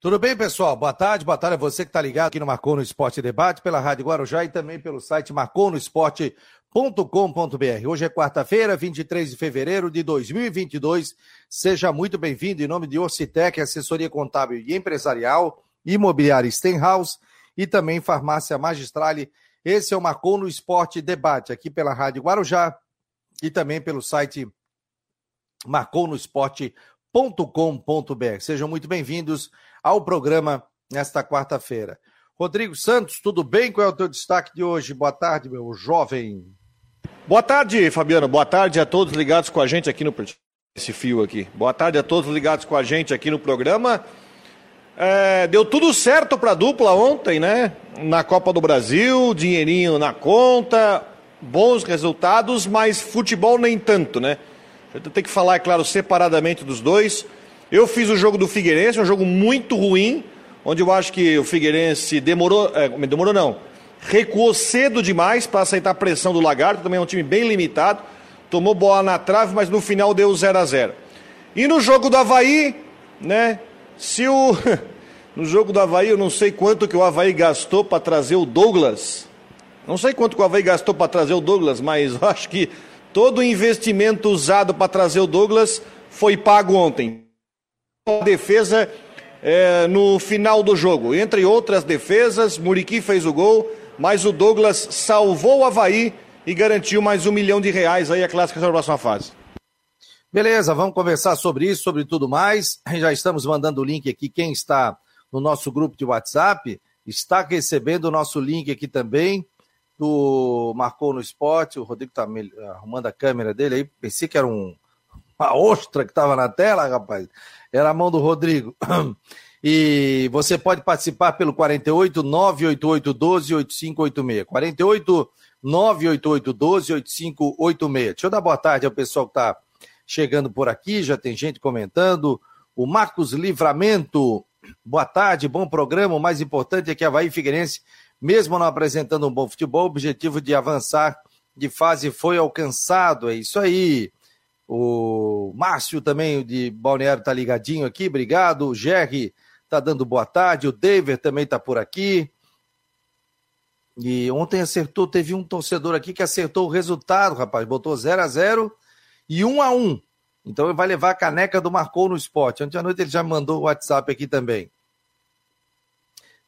Tudo bem, pessoal? Boa tarde, boa tarde a você que está ligado aqui no Marcou no Esporte Debate, pela Rádio Guarujá e também pelo site marconosport.com.br. Hoje é quarta-feira, 23 de fevereiro de 2022. Seja muito bem-vindo em nome de Orcitec, assessoria contábil e empresarial, imobiliária Stenhouse e também farmácia Magistrale. Esse é o Marcou no Esporte Debate, aqui pela Rádio Guarujá e também pelo site marconosport.com.br. Sejam muito bem-vindos ao programa nesta quarta-feira. Rodrigo Santos, tudo bem? Qual é o teu destaque de hoje? Boa tarde, meu jovem. Boa tarde, Fabiano. Boa tarde a todos ligados com a gente aqui no esse fio aqui. Boa tarde a todos ligados com a gente aqui no programa. É, deu tudo certo para a dupla ontem, né? Na Copa do Brasil, dinheirinho na conta, bons resultados, mas futebol nem tanto, né? Gente tem que falar, é claro, separadamente dos dois. Eu fiz o jogo do Figueirense, um jogo muito ruim, onde eu acho que o Figueirense demorou, é, demorou não, recuou cedo demais para aceitar a pressão do Lagarto, também é um time bem limitado, tomou bola na trave, mas no final deu 0 a 0 E no jogo do Havaí, né, se o... no jogo do Havaí, eu não sei quanto que o Havaí gastou para trazer o Douglas, não sei quanto que o Havaí gastou para trazer o Douglas, mas eu acho que todo o investimento usado para trazer o Douglas foi pago ontem a defesa é, no final do jogo. Entre outras defesas, Muriqui fez o gol, mas o Douglas salvou o Havaí e garantiu mais um milhão de reais aí a classificação da próxima fase. Beleza, vamos conversar sobre isso, sobre tudo mais. Já estamos mandando o link aqui. Quem está no nosso grupo de WhatsApp está recebendo o nosso link aqui também do Marcou no Esporte. O Rodrigo está arrumando a câmera dele aí. Pensei que era um, uma ostra que estava na tela, rapaz. Era a mão do Rodrigo. E você pode participar pelo 48 988 12 8586. 48 988 12 8586. Deixa eu dar boa tarde ao pessoal que está chegando por aqui, já tem gente comentando. O Marcos Livramento, boa tarde, bom programa. O mais importante é que a Havaí Figueirense, mesmo não apresentando um bom futebol, o objetivo de avançar de fase foi alcançado. É isso aí. O Márcio também de Balneário tá ligadinho aqui, obrigado. O Jerry tá dando boa tarde. O David também tá por aqui. E ontem acertou, teve um torcedor aqui que acertou o resultado, rapaz. Botou 0 a 0 e 1 a 1 Então ele vai levar a caneca do Marcou no Esporte. Ontem à noite ele já mandou o WhatsApp aqui também.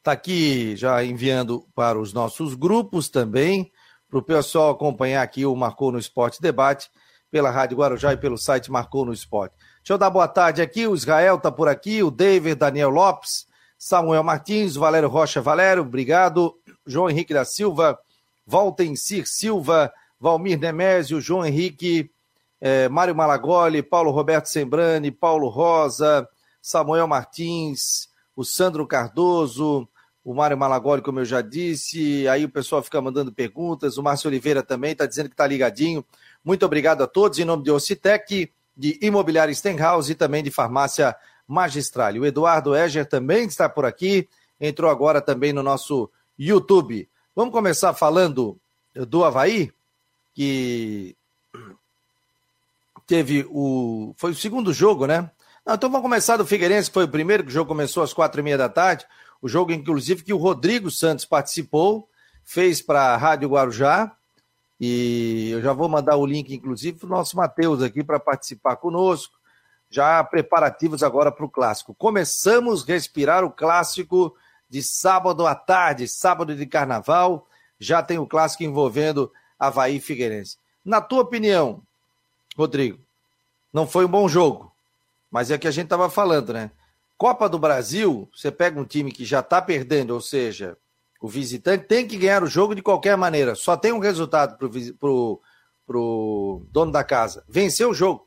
Tá aqui já enviando para os nossos grupos também, para o pessoal acompanhar aqui o Marcou no Esporte Debate pela Rádio Guarujá e pelo site Marcou no Esporte. Deixa eu dar boa tarde aqui, o Israel está por aqui, o David, Daniel Lopes, Samuel Martins, Valério Rocha Valério, obrigado, João Henrique da Silva, Valtencir Silva, Valmir Nemésio, João Henrique, eh, Mário Malagoli, Paulo Roberto Sembrani, Paulo Rosa, Samuel Martins, o Sandro Cardoso, o Mário Malagoli, como eu já disse, aí o pessoal fica mandando perguntas, o Márcio Oliveira também está dizendo que está ligadinho. Muito obrigado a todos, em nome de Ocitec, de Imobiliária Stenhouse e também de Farmácia Magistral. O Eduardo Eger também está por aqui, entrou agora também no nosso YouTube. Vamos começar falando do Havaí, que teve o. Foi o segundo jogo, né? Não, então vamos começar do Figueirense, que foi o primeiro, que o jogo começou às quatro e meia da tarde. O jogo, inclusive, que o Rodrigo Santos participou, fez para a Rádio Guarujá. E eu já vou mandar o link, inclusive, para o nosso Matheus aqui para participar conosco. Já preparativos agora para o clássico. Começamos a respirar o clássico de sábado à tarde, sábado de carnaval. Já tem o clássico envolvendo Havaí e Figueirense. Na tua opinião, Rodrigo, não foi um bom jogo, mas é que a gente estava falando, né? Copa do Brasil, você pega um time que já está perdendo, ou seja, o visitante tem que ganhar o jogo de qualquer maneira. Só tem um resultado para pro, pro dono da casa: vencer o jogo.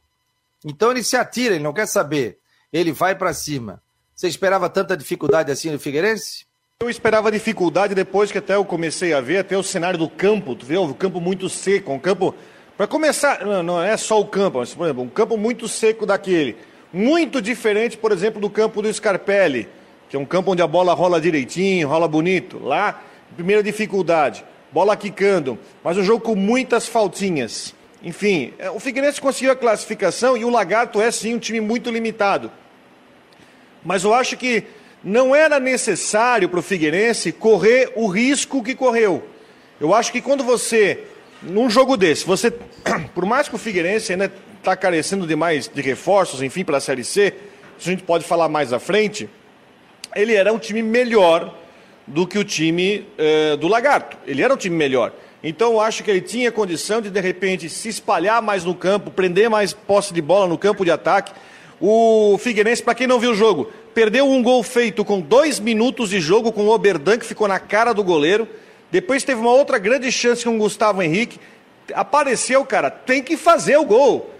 Então ele se atira, ele não quer saber. Ele vai para cima. Você esperava tanta dificuldade assim no Figueirense? Eu esperava dificuldade depois que até eu comecei a ver até o cenário do campo. Tu vê o campo muito seco, um campo para começar, não, não, é só o campo, mas, por exemplo, um campo muito seco daquele, muito diferente, por exemplo, do campo do Scarpelli que é um campo onde a bola rola direitinho, rola bonito. Lá, primeira dificuldade, bola quicando, mas um jogo com muitas faltinhas. Enfim, é, o Figueirense conseguiu a classificação e o Lagarto é sim um time muito limitado. Mas eu acho que não era necessário para o Figueirense correr o risco que correu. Eu acho que quando você, num jogo desse, você, por mais que o Figueirense ainda está carecendo de mais de reforços, enfim, para a Série C, isso a gente pode falar mais à frente, ele era um time melhor do que o time eh, do Lagarto. Ele era um time melhor. Então eu acho que ele tinha condição de, de repente, se espalhar mais no campo, prender mais posse de bola no campo de ataque. O Figueirense, para quem não viu o jogo, perdeu um gol feito com dois minutos de jogo com o Oberdan, que ficou na cara do goleiro. Depois teve uma outra grande chance com o Gustavo Henrique. Apareceu, cara, tem que fazer o gol.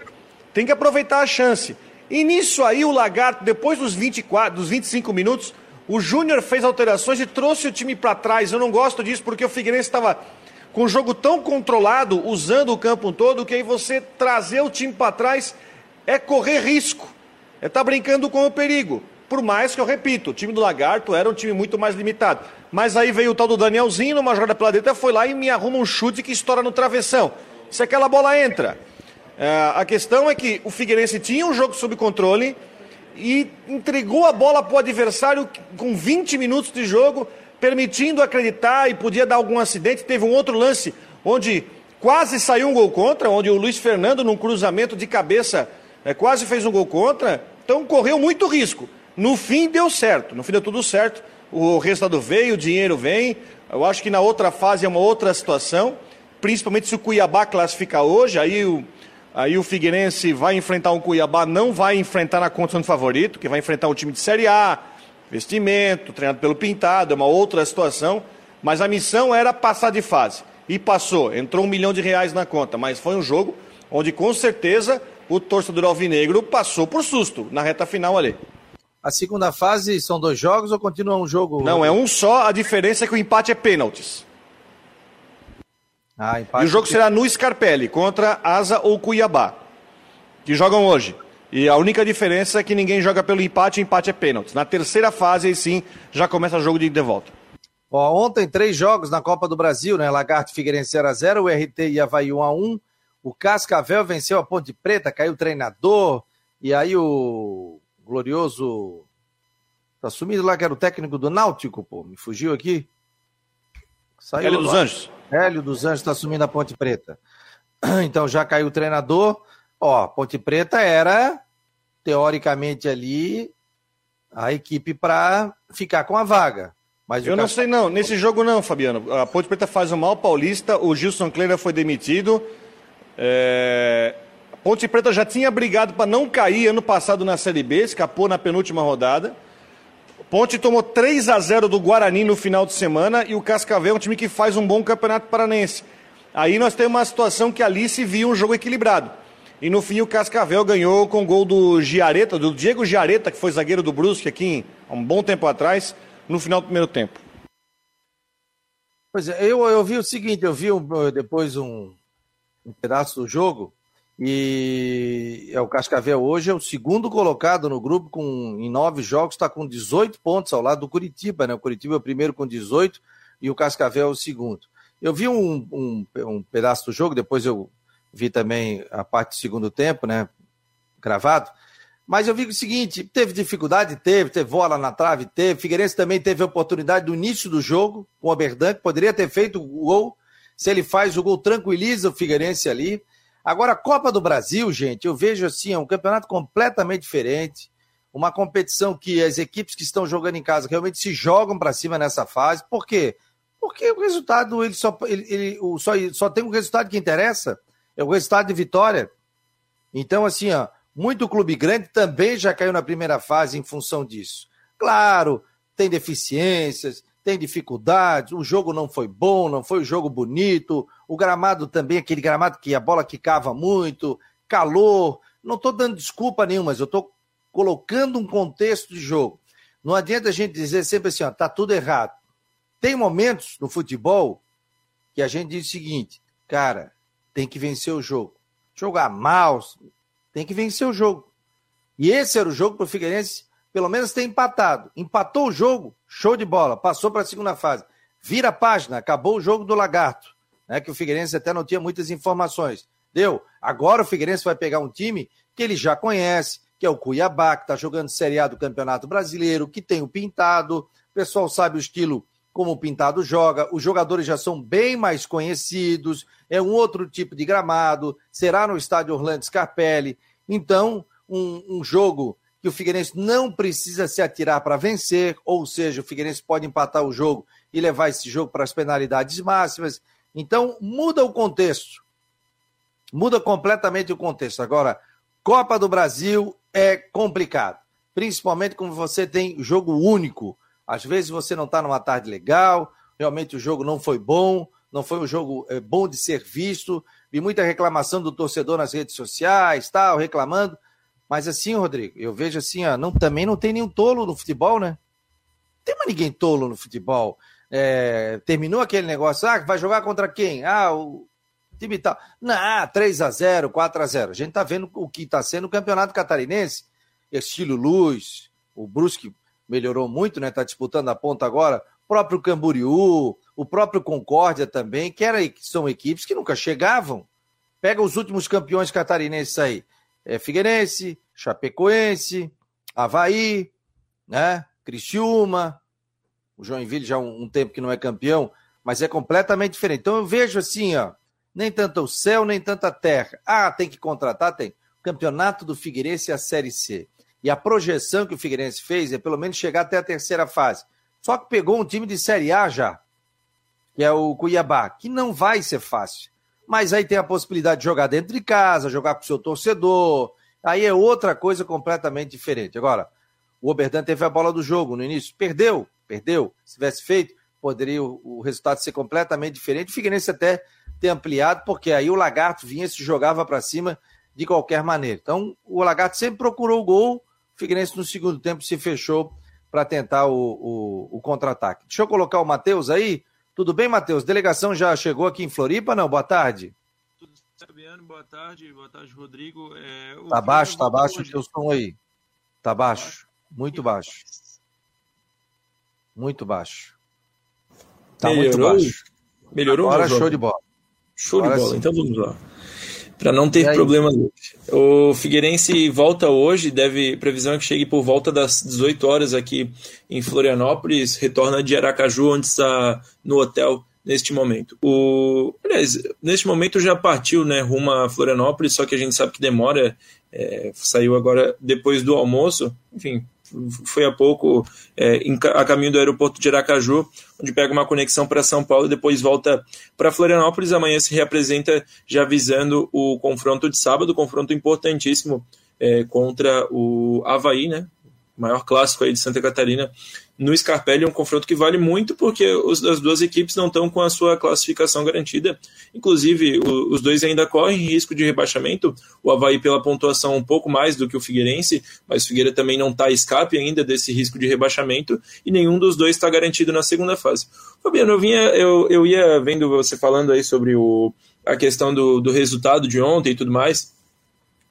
Tem que aproveitar a chance. E nisso aí o Lagarto, depois dos 24, dos 25 minutos, o Júnior fez alterações e trouxe o time para trás. Eu não gosto disso porque o Figueirense estava com o jogo tão controlado, usando o campo todo, que aí você trazer o time para trás é correr risco. É estar tá brincando com o perigo. Por mais que eu repito, o time do Lagarto era um time muito mais limitado. Mas aí veio o tal do Danielzinho, numa jogada pela direita, foi lá e me arruma um chute que estoura no travessão. Se aquela bola entra. É, a questão é que o Figueirense tinha um jogo sob controle e entregou a bola para o adversário com 20 minutos de jogo permitindo acreditar e podia dar algum acidente. Teve um outro lance onde quase saiu um gol contra, onde o Luiz Fernando, num cruzamento de cabeça, é, quase fez um gol contra. Então correu muito risco. No fim deu certo, no fim deu tudo certo. O resultado veio, o dinheiro vem. Eu acho que na outra fase é uma outra situação, principalmente se o Cuiabá classificar hoje, aí o, aí o Figueirense vai enfrentar um Cuiabá, não vai enfrentar na condição de favorito, que vai enfrentar um time de Série A, vestimento, treinado pelo Pintado, é uma outra situação, mas a missão era passar de fase. E passou, entrou um milhão de reais na conta, mas foi um jogo onde com certeza o torcedor alvinegro passou por susto na reta final ali. A segunda fase são dois jogos ou continua um jogo? Não, é um só, a diferença é que o empate é pênaltis. Ah, e o jogo será no Scarpelli, contra Asa ou Cuiabá, que jogam hoje. E a única diferença é que ninguém joga pelo empate, empate é pênalti. Na terceira fase, aí sim, já começa o jogo de ida e volta. Ó, ontem, três jogos na Copa do Brasil, né? Lagarto Figueirense 0x0, o RT e Havaí 1x1. O Cascavel venceu a Ponte Preta, caiu o treinador. E aí o glorioso. Tá sumido lá, que era o técnico do Náutico, pô. Me fugiu aqui. Saiu Hélio dos Anjos. Hélio dos Anjos está assumindo a Ponte Preta. Então já caiu o treinador. Ó, Ponte Preta era, teoricamente, ali a equipe para ficar com a vaga. Mas eu não sei não, nesse jogo não, Fabiano. A Ponte Preta faz o mal paulista, o Gilson Kleiner foi demitido. É... A Ponte Preta já tinha brigado para não cair ano passado na Série B, escapou na penúltima rodada. Ponte tomou 3 a 0 do Guarani no final de semana e o Cascavel é um time que faz um bom campeonato paranense. Aí nós temos uma situação que ali se viu um jogo equilibrado. E no fim o Cascavel ganhou com o gol do Giareta, do Diego Giareta, que foi zagueiro do Brusque aqui há um bom tempo atrás, no final do primeiro tempo. Pois é, eu, eu vi o seguinte, eu vi um, depois um, um pedaço do jogo e é o Cascavel hoje é o segundo colocado no grupo com em nove jogos está com 18 pontos ao lado do Curitiba, né? O Curitiba é o primeiro com 18 e o Cascavel é o segundo. Eu vi um, um, um pedaço do jogo, depois eu vi também a parte do segundo tempo, né? Gravado. Mas eu vi o seguinte: teve dificuldade, teve, teve bola na trave, teve. Figueirense também teve a oportunidade do início do jogo com o Oberdan, que poderia ter feito o gol. Se ele faz o gol, tranquiliza o Figueirense ali. Agora, a Copa do Brasil, gente, eu vejo assim, é um campeonato completamente diferente. Uma competição que as equipes que estão jogando em casa realmente se jogam para cima nessa fase. Por quê? Porque o resultado, ele só, ele, ele, só, só tem um resultado que interessa é o resultado de vitória. Então, assim, ó, muito clube grande também já caiu na primeira fase em função disso. Claro, tem deficiências, tem dificuldades, o jogo não foi bom, não foi um jogo bonito, o gramado também, aquele gramado que a bola quicava muito, calor. Não estou dando desculpa nenhuma, mas eu estou colocando um contexto de jogo. Não adianta a gente dizer sempre assim, ó, tá tudo errado. Tem momentos no futebol que a gente diz o seguinte, cara, tem que vencer o jogo. Jogar mal, tem que vencer o jogo. E esse era o jogo para o Figueirense, pelo menos ter empatado. Empatou o jogo, show de bola, passou para a segunda fase. Vira a página, acabou o jogo do Lagarto, né, que o Figueirense até não tinha muitas informações. Deu. Agora o Figueirense vai pegar um time que ele já conhece, que é o Cuiabá, que está jogando Série A do Campeonato Brasileiro, que tem o Pintado, o pessoal sabe o estilo como o Pintado joga, os jogadores já são bem mais conhecidos, é um outro tipo de gramado, será no estádio Orlando Scarpelli. Então, um, um jogo que o Figueirense não precisa se atirar para vencer, ou seja, o Figueirense pode empatar o jogo e levar esse jogo para as penalidades máximas. Então, muda o contexto. Muda completamente o contexto. Agora, Copa do Brasil é complicado, principalmente quando você tem jogo único às vezes você não está numa tarde legal, realmente o jogo não foi bom, não foi um jogo é, bom de ser visto. Vi muita reclamação do torcedor nas redes sociais, tal, reclamando. Mas assim, Rodrigo, eu vejo assim, ó, não, também não tem nenhum tolo no futebol, né? Não tem mais ninguém tolo no futebol. É, terminou aquele negócio, ah, vai jogar contra quem? Ah, o time tal. Não, 3 a 0 4 a 0 A gente tá vendo o que está sendo o campeonato catarinense. Estilo Luz, o Brusque melhorou muito, né? Está disputando a ponta agora. O próprio Camboriú, o próprio Concórdia também, que, era, são equipes que nunca chegavam. Pega os últimos campeões catarinenses aí. É Figueirense, Chapecoense, Havaí, né? Criciúma, o Joinville já um, um tempo que não é campeão, mas é completamente diferente. Então eu vejo assim, ó, nem tanto o céu, nem tanta terra. Ah, tem que contratar? Tem. O campeonato do Figueirense é a Série C. E a projeção que o Figueirense fez é pelo menos chegar até a terceira fase. Só que pegou um time de Série A já, que é o Cuiabá, que não vai ser fácil. Mas aí tem a possibilidade de jogar dentro de casa, jogar com o seu torcedor. Aí é outra coisa completamente diferente. Agora, o Oberdan teve a bola do jogo no início. Perdeu, perdeu. Se tivesse feito, poderia o, o resultado ser completamente diferente. O Figueirense até ter ampliado, porque aí o Lagarto vinha se jogava para cima de qualquer maneira. Então, o Lagarto sempre procurou o gol Figueirense no segundo tempo se fechou para tentar o, o, o contra-ataque. Deixa eu colocar o Matheus aí. Tudo bem, Matheus? Delegação já chegou aqui em Floripa, não? Boa tarde. Tudo Fabiano, boa tarde. Boa tarde, Rodrigo. É, tá baixo, tá baixo hoje... o teu som aí. Tá baixo. Muito baixo. Muito baixo. Tá Melhorou? muito baixo. Melhorou? Agora show de bola. Show Agora de bola. Sim. Então vamos lá para não ter problemas. O Figueirense volta hoje, deve previsão é que chegue por volta das 18 horas aqui em Florianópolis, retorna de Aracaju, onde está no hotel neste momento. O, aliás, neste momento já partiu, né, rumo a Florianópolis, só que a gente sabe que demora, é, saiu agora depois do almoço, enfim, foi há pouco é, a caminho do aeroporto de Aracaju, onde pega uma conexão para São Paulo e depois volta para Florianópolis. Amanhã se reapresenta já visando o confronto de sábado, confronto importantíssimo é, contra o Havaí, né? Maior clássico aí de Santa Catarina, no Scarpelli, é um confronto que vale muito porque os, as duas equipes não estão com a sua classificação garantida. Inclusive, o, os dois ainda correm risco de rebaixamento. O Havaí pela pontuação um pouco mais do que o Figueirense, mas o Figueira também não está escape ainda desse risco de rebaixamento e nenhum dos dois está garantido na segunda fase. Fabiano, eu, vinha, eu, eu ia vendo você falando aí sobre o, a questão do, do resultado de ontem e tudo mais.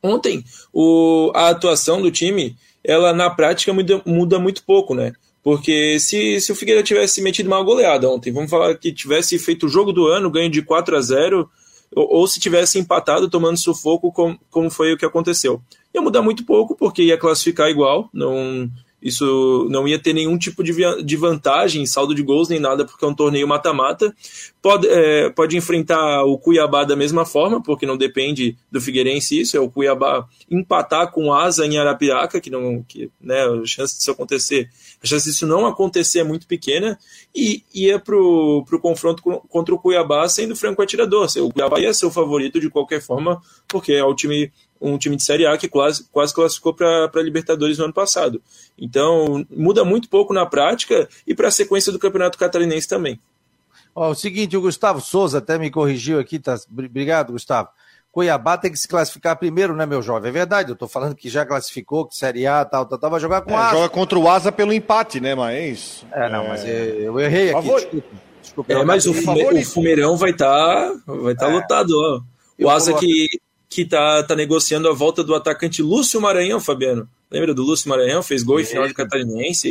Ontem, o, a atuação do time ela na prática muda, muda muito pouco, né? Porque se, se o Figueira tivesse metido uma goleada ontem, vamos falar que tivesse feito o jogo do ano, ganho de 4 a 0 ou, ou se tivesse empatado tomando sufoco, como, como foi o que aconteceu. Ia mudar muito pouco, porque ia classificar igual, não, isso não ia ter nenhum tipo de, de vantagem, saldo de gols nem nada, porque é um torneio mata-mata. Pode, é, pode enfrentar o Cuiabá da mesma forma, porque não depende do Figueirense isso, é o Cuiabá empatar com asa em Arapiraca, que não, que, né, a chance disso acontecer, a chance disso não acontecer é muito pequena, e ia pro, pro confronto contra o Cuiabá sendo franco atirador. O Cuiabá ia ser o favorito de qualquer forma, porque é o time um time de Série A que quase, quase classificou para a Libertadores no ano passado. Então, muda muito pouco na prática e para a sequência do Campeonato Catarinense também. Ó, o seguinte, o Gustavo Souza até me corrigiu aqui, tá? Obrigado, Gustavo. Cuiabá tem que se classificar primeiro, né, meu jovem? É verdade, eu tô falando que já classificou, que Série A, tal, tal, tal, vai jogar com é, o Asa. Joga contra o Asa pelo empate, né, mas... É, não, é... mas eu, errei aqui, Favor... desculpa. desculpa é, mas o, fume, o Fumeirão vai estar tá, vai tá é. lotado, ó. O Asa que que tá, tá negociando a volta do atacante Lúcio Maranhão, Fabiano. Lembra do Lúcio Maranhão? Fez gol em final de Catarinense,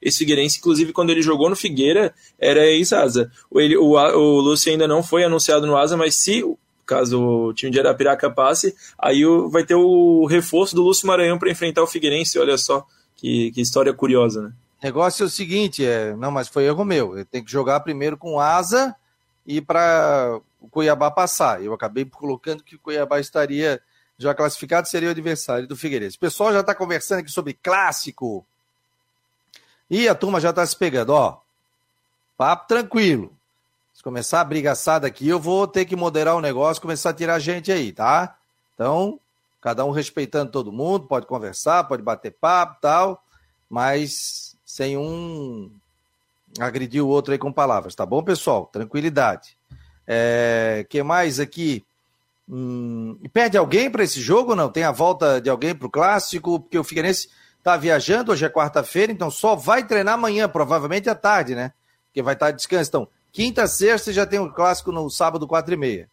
esse Figueirense, inclusive quando ele jogou no Figueira, era ex-asa. O, o, o Lúcio ainda não foi anunciado no asa, mas se caso o time de Arapiraca passe, aí vai ter o reforço do Lúcio Maranhão para enfrentar o Figueirense, olha só que, que história curiosa, né? O negócio é o seguinte, é, não, mas foi erro meu. Eu tenho que jogar primeiro com asa e para o Cuiabá passar. Eu acabei colocando que o Cuiabá estaria já classificado, seria o adversário do Figueirense. O pessoal já está conversando aqui sobre clássico. E a turma já está se pegando, ó. Papo tranquilo. Se começar a brigaçada aqui, eu vou ter que moderar o negócio, começar a tirar gente aí, tá? Então, cada um respeitando todo mundo, pode conversar, pode bater papo tal, mas sem um agredir o outro aí com palavras, tá bom, pessoal? Tranquilidade. É, que mais aqui? Hum, perde alguém para esse jogo? Não? Tem a volta de alguém para o clássico? Porque o Figueirense está viajando, hoje é quarta-feira, então só vai treinar amanhã, provavelmente à tarde, né? Porque vai estar de descanso. Então, quinta, sexta já tem o clássico no sábado, quatro e meia.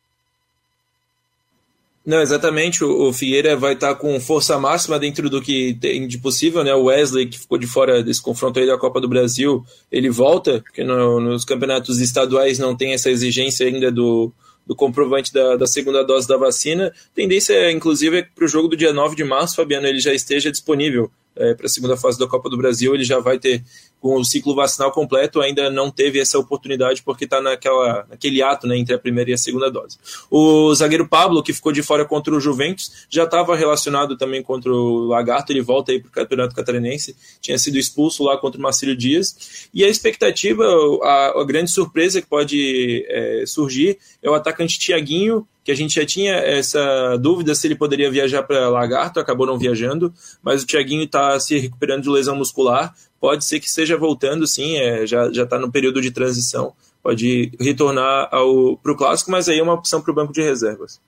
Não, exatamente. O, Figueira vai estar com força máxima dentro do que tem de possível, né? O Wesley, que ficou de fora desse confronto aí da Copa do Brasil, ele volta, porque no, nos campeonatos estaduais não tem essa exigência ainda do, do comprovante da, da, segunda dose da vacina. Tendência, inclusive, é que para o jogo do dia 9 de março, Fabiano, ele já esteja disponível é, para a segunda fase da Copa do Brasil. Ele já vai ter com o ciclo vacinal completo, ainda não teve essa oportunidade porque está naquele ato né, entre a primeira e a segunda dose. O zagueiro Pablo, que ficou de fora contra o Juventus, já estava relacionado também contra o Lagarto, ele volta aí para o Campeonato Catarinense, tinha sido expulso lá contra o Marcílio Dias. E a expectativa, a, a grande surpresa que pode é, surgir é o atacante Tiaguinho, que a gente já tinha essa dúvida se ele poderia viajar para Lagarto, acabou não viajando, mas o Thiaguinho está se recuperando de lesão muscular, pode ser que esteja voltando, sim, é, já está no período de transição, pode retornar para o Clássico, mas aí é uma opção para o banco de reservas.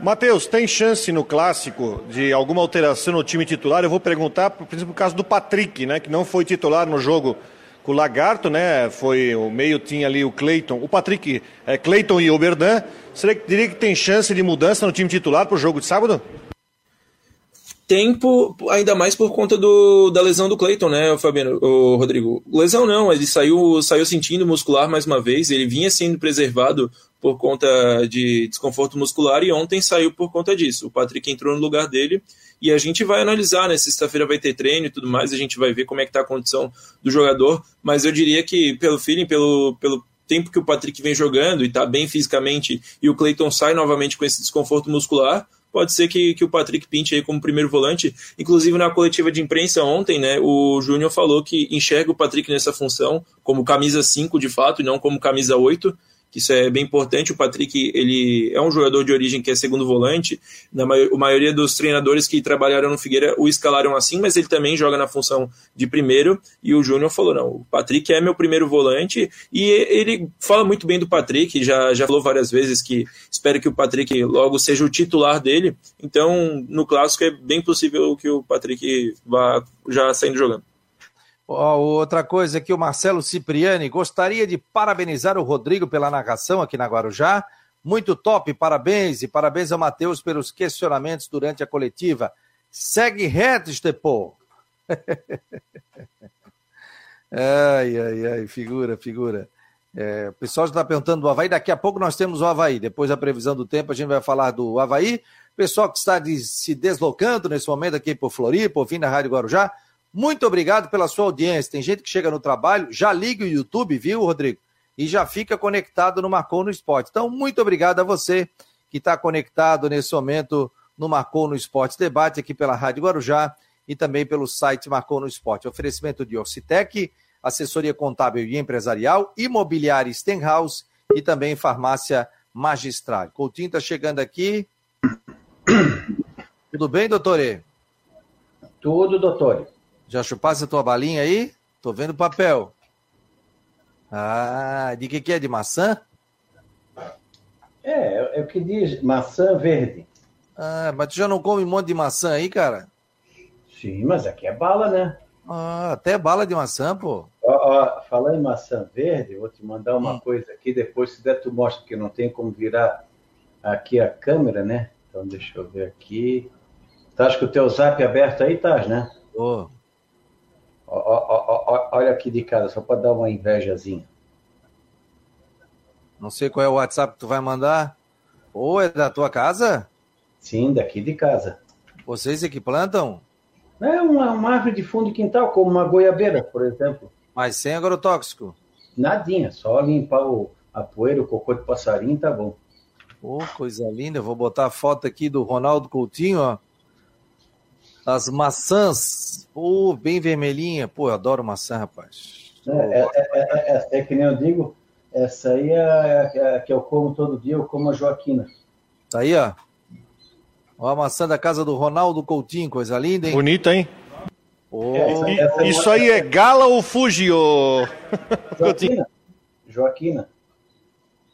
Matheus, tem chance no clássico de alguma alteração no time titular? Eu vou perguntar, por exemplo, o caso do Patrick, né, que não foi titular no jogo com o Lagarto, né? Foi o meio tinha ali o Cleiton, o Patrick, é, Cleiton e Oberdan. Você diria que tem chance de mudança no time titular para o jogo de sábado? Tempo, ainda mais por conta do, da lesão do Clayton, né, Fabiano, o Rodrigo? Lesão não, ele saiu, saiu sentindo muscular mais uma vez, ele vinha sendo preservado por conta de desconforto muscular e ontem saiu por conta disso. O Patrick entrou no lugar dele e a gente vai analisar, né? Sexta-feira vai ter treino e tudo mais, a gente vai ver como é que tá a condição do jogador, mas eu diria que pelo feeling, pelo, pelo tempo que o Patrick vem jogando e tá bem fisicamente e o Clayton sai novamente com esse desconforto muscular, pode ser que, que o Patrick pinte aí como primeiro volante. Inclusive, na coletiva de imprensa ontem, né, o Júnior falou que enxerga o Patrick nessa função como camisa 5 de fato e não como camisa 8 isso é bem importante. O Patrick ele é um jogador de origem que é segundo volante. Na maioria dos treinadores que trabalharam no Figueira o escalaram assim, mas ele também joga na função de primeiro. E o Júnior falou: não, o Patrick é meu primeiro volante. E ele fala muito bem do Patrick, já, já falou várias vezes que espera que o Patrick logo seja o titular dele. Então, no clássico é bem possível que o Patrick vá já saindo jogando. Outra coisa aqui, o Marcelo Cipriani gostaria de parabenizar o Rodrigo pela narração aqui na Guarujá. Muito top, parabéns e parabéns ao Matheus pelos questionamentos durante a coletiva. Segue reto, Estepô. ai, ai, ai, figura, figura. É, o pessoal está perguntando do Havaí. Daqui a pouco nós temos o Havaí. Depois da previsão do tempo, a gente vai falar do Havaí. Pessoal que está de, se deslocando nesse momento aqui por Floripa, fim da Rádio Guarujá. Muito obrigado pela sua audiência. Tem gente que chega no trabalho, já liga o YouTube, viu, Rodrigo? E já fica conectado no Marcou no Esporte. Então, muito obrigado a você que está conectado nesse momento no Marcou no Esporte Debate, aqui pela Rádio Guarujá e também pelo site Marcou no Esporte. Oferecimento de Orcitec, assessoria contábil e empresarial, imobiliária Stenhouse e também farmácia magistral. Coutinho está chegando aqui. Tudo bem, doutor? Tudo, doutor. Já chupasse a tua balinha aí? Tô vendo o papel. Ah, de que que é? De maçã? É, é o que diz maçã verde. Ah, mas tu já não come um monte de maçã aí, cara? Sim, mas aqui é bala, né? Ah, até bala de maçã, pô. Ó, ó, falar em maçã verde, vou te mandar uma hum. coisa aqui, depois se der tu mostra, porque não tem como virar aqui a câmera, né? Então deixa eu ver aqui. Tá com o teu zap aberto aí, tá, né? Tô. Olha aqui de casa, só para dar uma invejazinha. Não sei qual é o WhatsApp que tu vai mandar. Ou é da tua casa? Sim, daqui de casa. Vocês é que plantam? É uma, uma árvore de fundo de quintal, como uma goiabeira, por exemplo. Mas sem agrotóxico? Nadinha, só limpar o, a poeira, o cocô de passarinho, tá bom. Oh, coisa linda. Eu vou botar a foto aqui do Ronaldo Coutinho, ó. As maçãs, oh, bem vermelhinha. Pô, eu adoro maçã, rapaz. É, é, é, é, é que nem eu digo, essa aí é a que eu como todo dia, eu como a Joaquina. Tá aí, ó. Ó a maçã da casa do Ronaldo Coutinho, coisa linda, hein? Bonita, hein? Oh. Essa, essa isso aí é gala ou fuji, ô... Joaquina. Joaquina.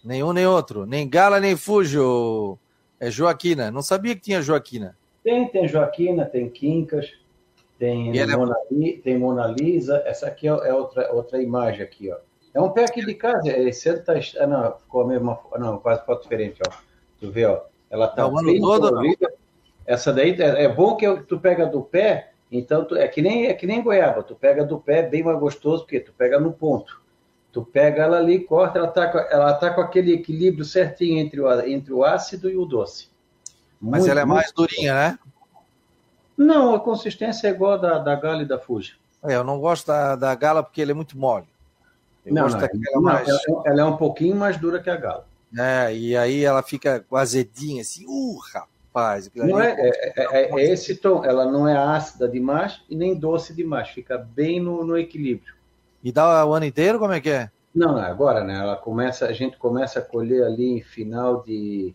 Nenhum nem outro. Nem gala, nem fuji, ô... É Joaquina. Não sabia que tinha Joaquina. Tem, tem Joaquina, tem Quincas, tem Mona, é... tem Mona Lisa. Essa aqui é, é, outra, outra imagem aqui, ó. É um pé aqui de casa. Esse ano tá... Ah, não, ficou a mesma... Não, quase foto diferente, ó. Tu vê, ó. Ela tá é bem todo, Essa daí é, é bom que tu pega do pé, então tu, é que nem é que nem goiaba, tu pega do pé bem mais gostoso porque tu pega no ponto. Tu pega ela ali, corta, ela tá com, ela tá com aquele equilíbrio certinho entre o, entre o ácido e o doce. Mas muito, ela é mais durinha, né? Não, a consistência é igual da, da gala e da Fuji. É, eu não gosto da, da gala porque ele é muito mole. Eu não, não, não mais... ela, ela, é um pouquinho mais dura que a gala. É, e aí ela fica azedinha, assim, uh, rapaz. Não é, é, é, é, esse tom, ela não é ácida demais e nem doce demais, fica bem no, no equilíbrio. E dá o ano inteiro, como é que é? Não, agora, né? Ela começa, a gente começa a colher ali em final de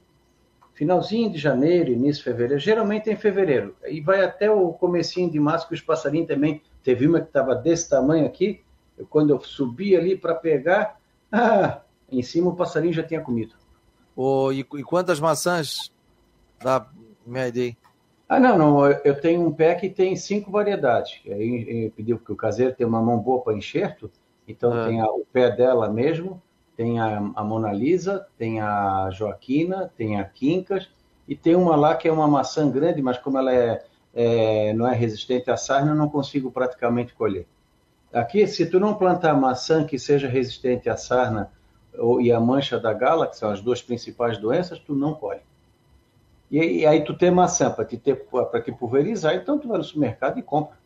finalzinho de janeiro, início de fevereiro, geralmente é em fevereiro. E vai até o comecinho de março, que os passarinhos também. Teve uma que estava desse tamanho aqui, eu, quando eu subi ali para pegar, ah, em cima o passarinho já tinha comido. Oh, e, e quantas maçãs dá média aí? Ah, não, não. Eu tenho um pé que tem cinco variedades. Aí pediu que o caseiro tem uma mão boa para enxerto, então ah. tem a, o pé dela mesmo, tem a, a, Mona Lisa, tem a Joaquina, tem a Quincas, e tem uma lá que é uma maçã grande, mas como ela é, é não é resistente à sarna, eu não consigo praticamente colher. Aqui, se tu não plantar maçã que seja resistente à sarna e a mancha da gala, que são as duas principais doenças, tu não colhe. E, e aí tu tem maçã para te, ter, te pulverizar, então tu vai no supermercado e compra.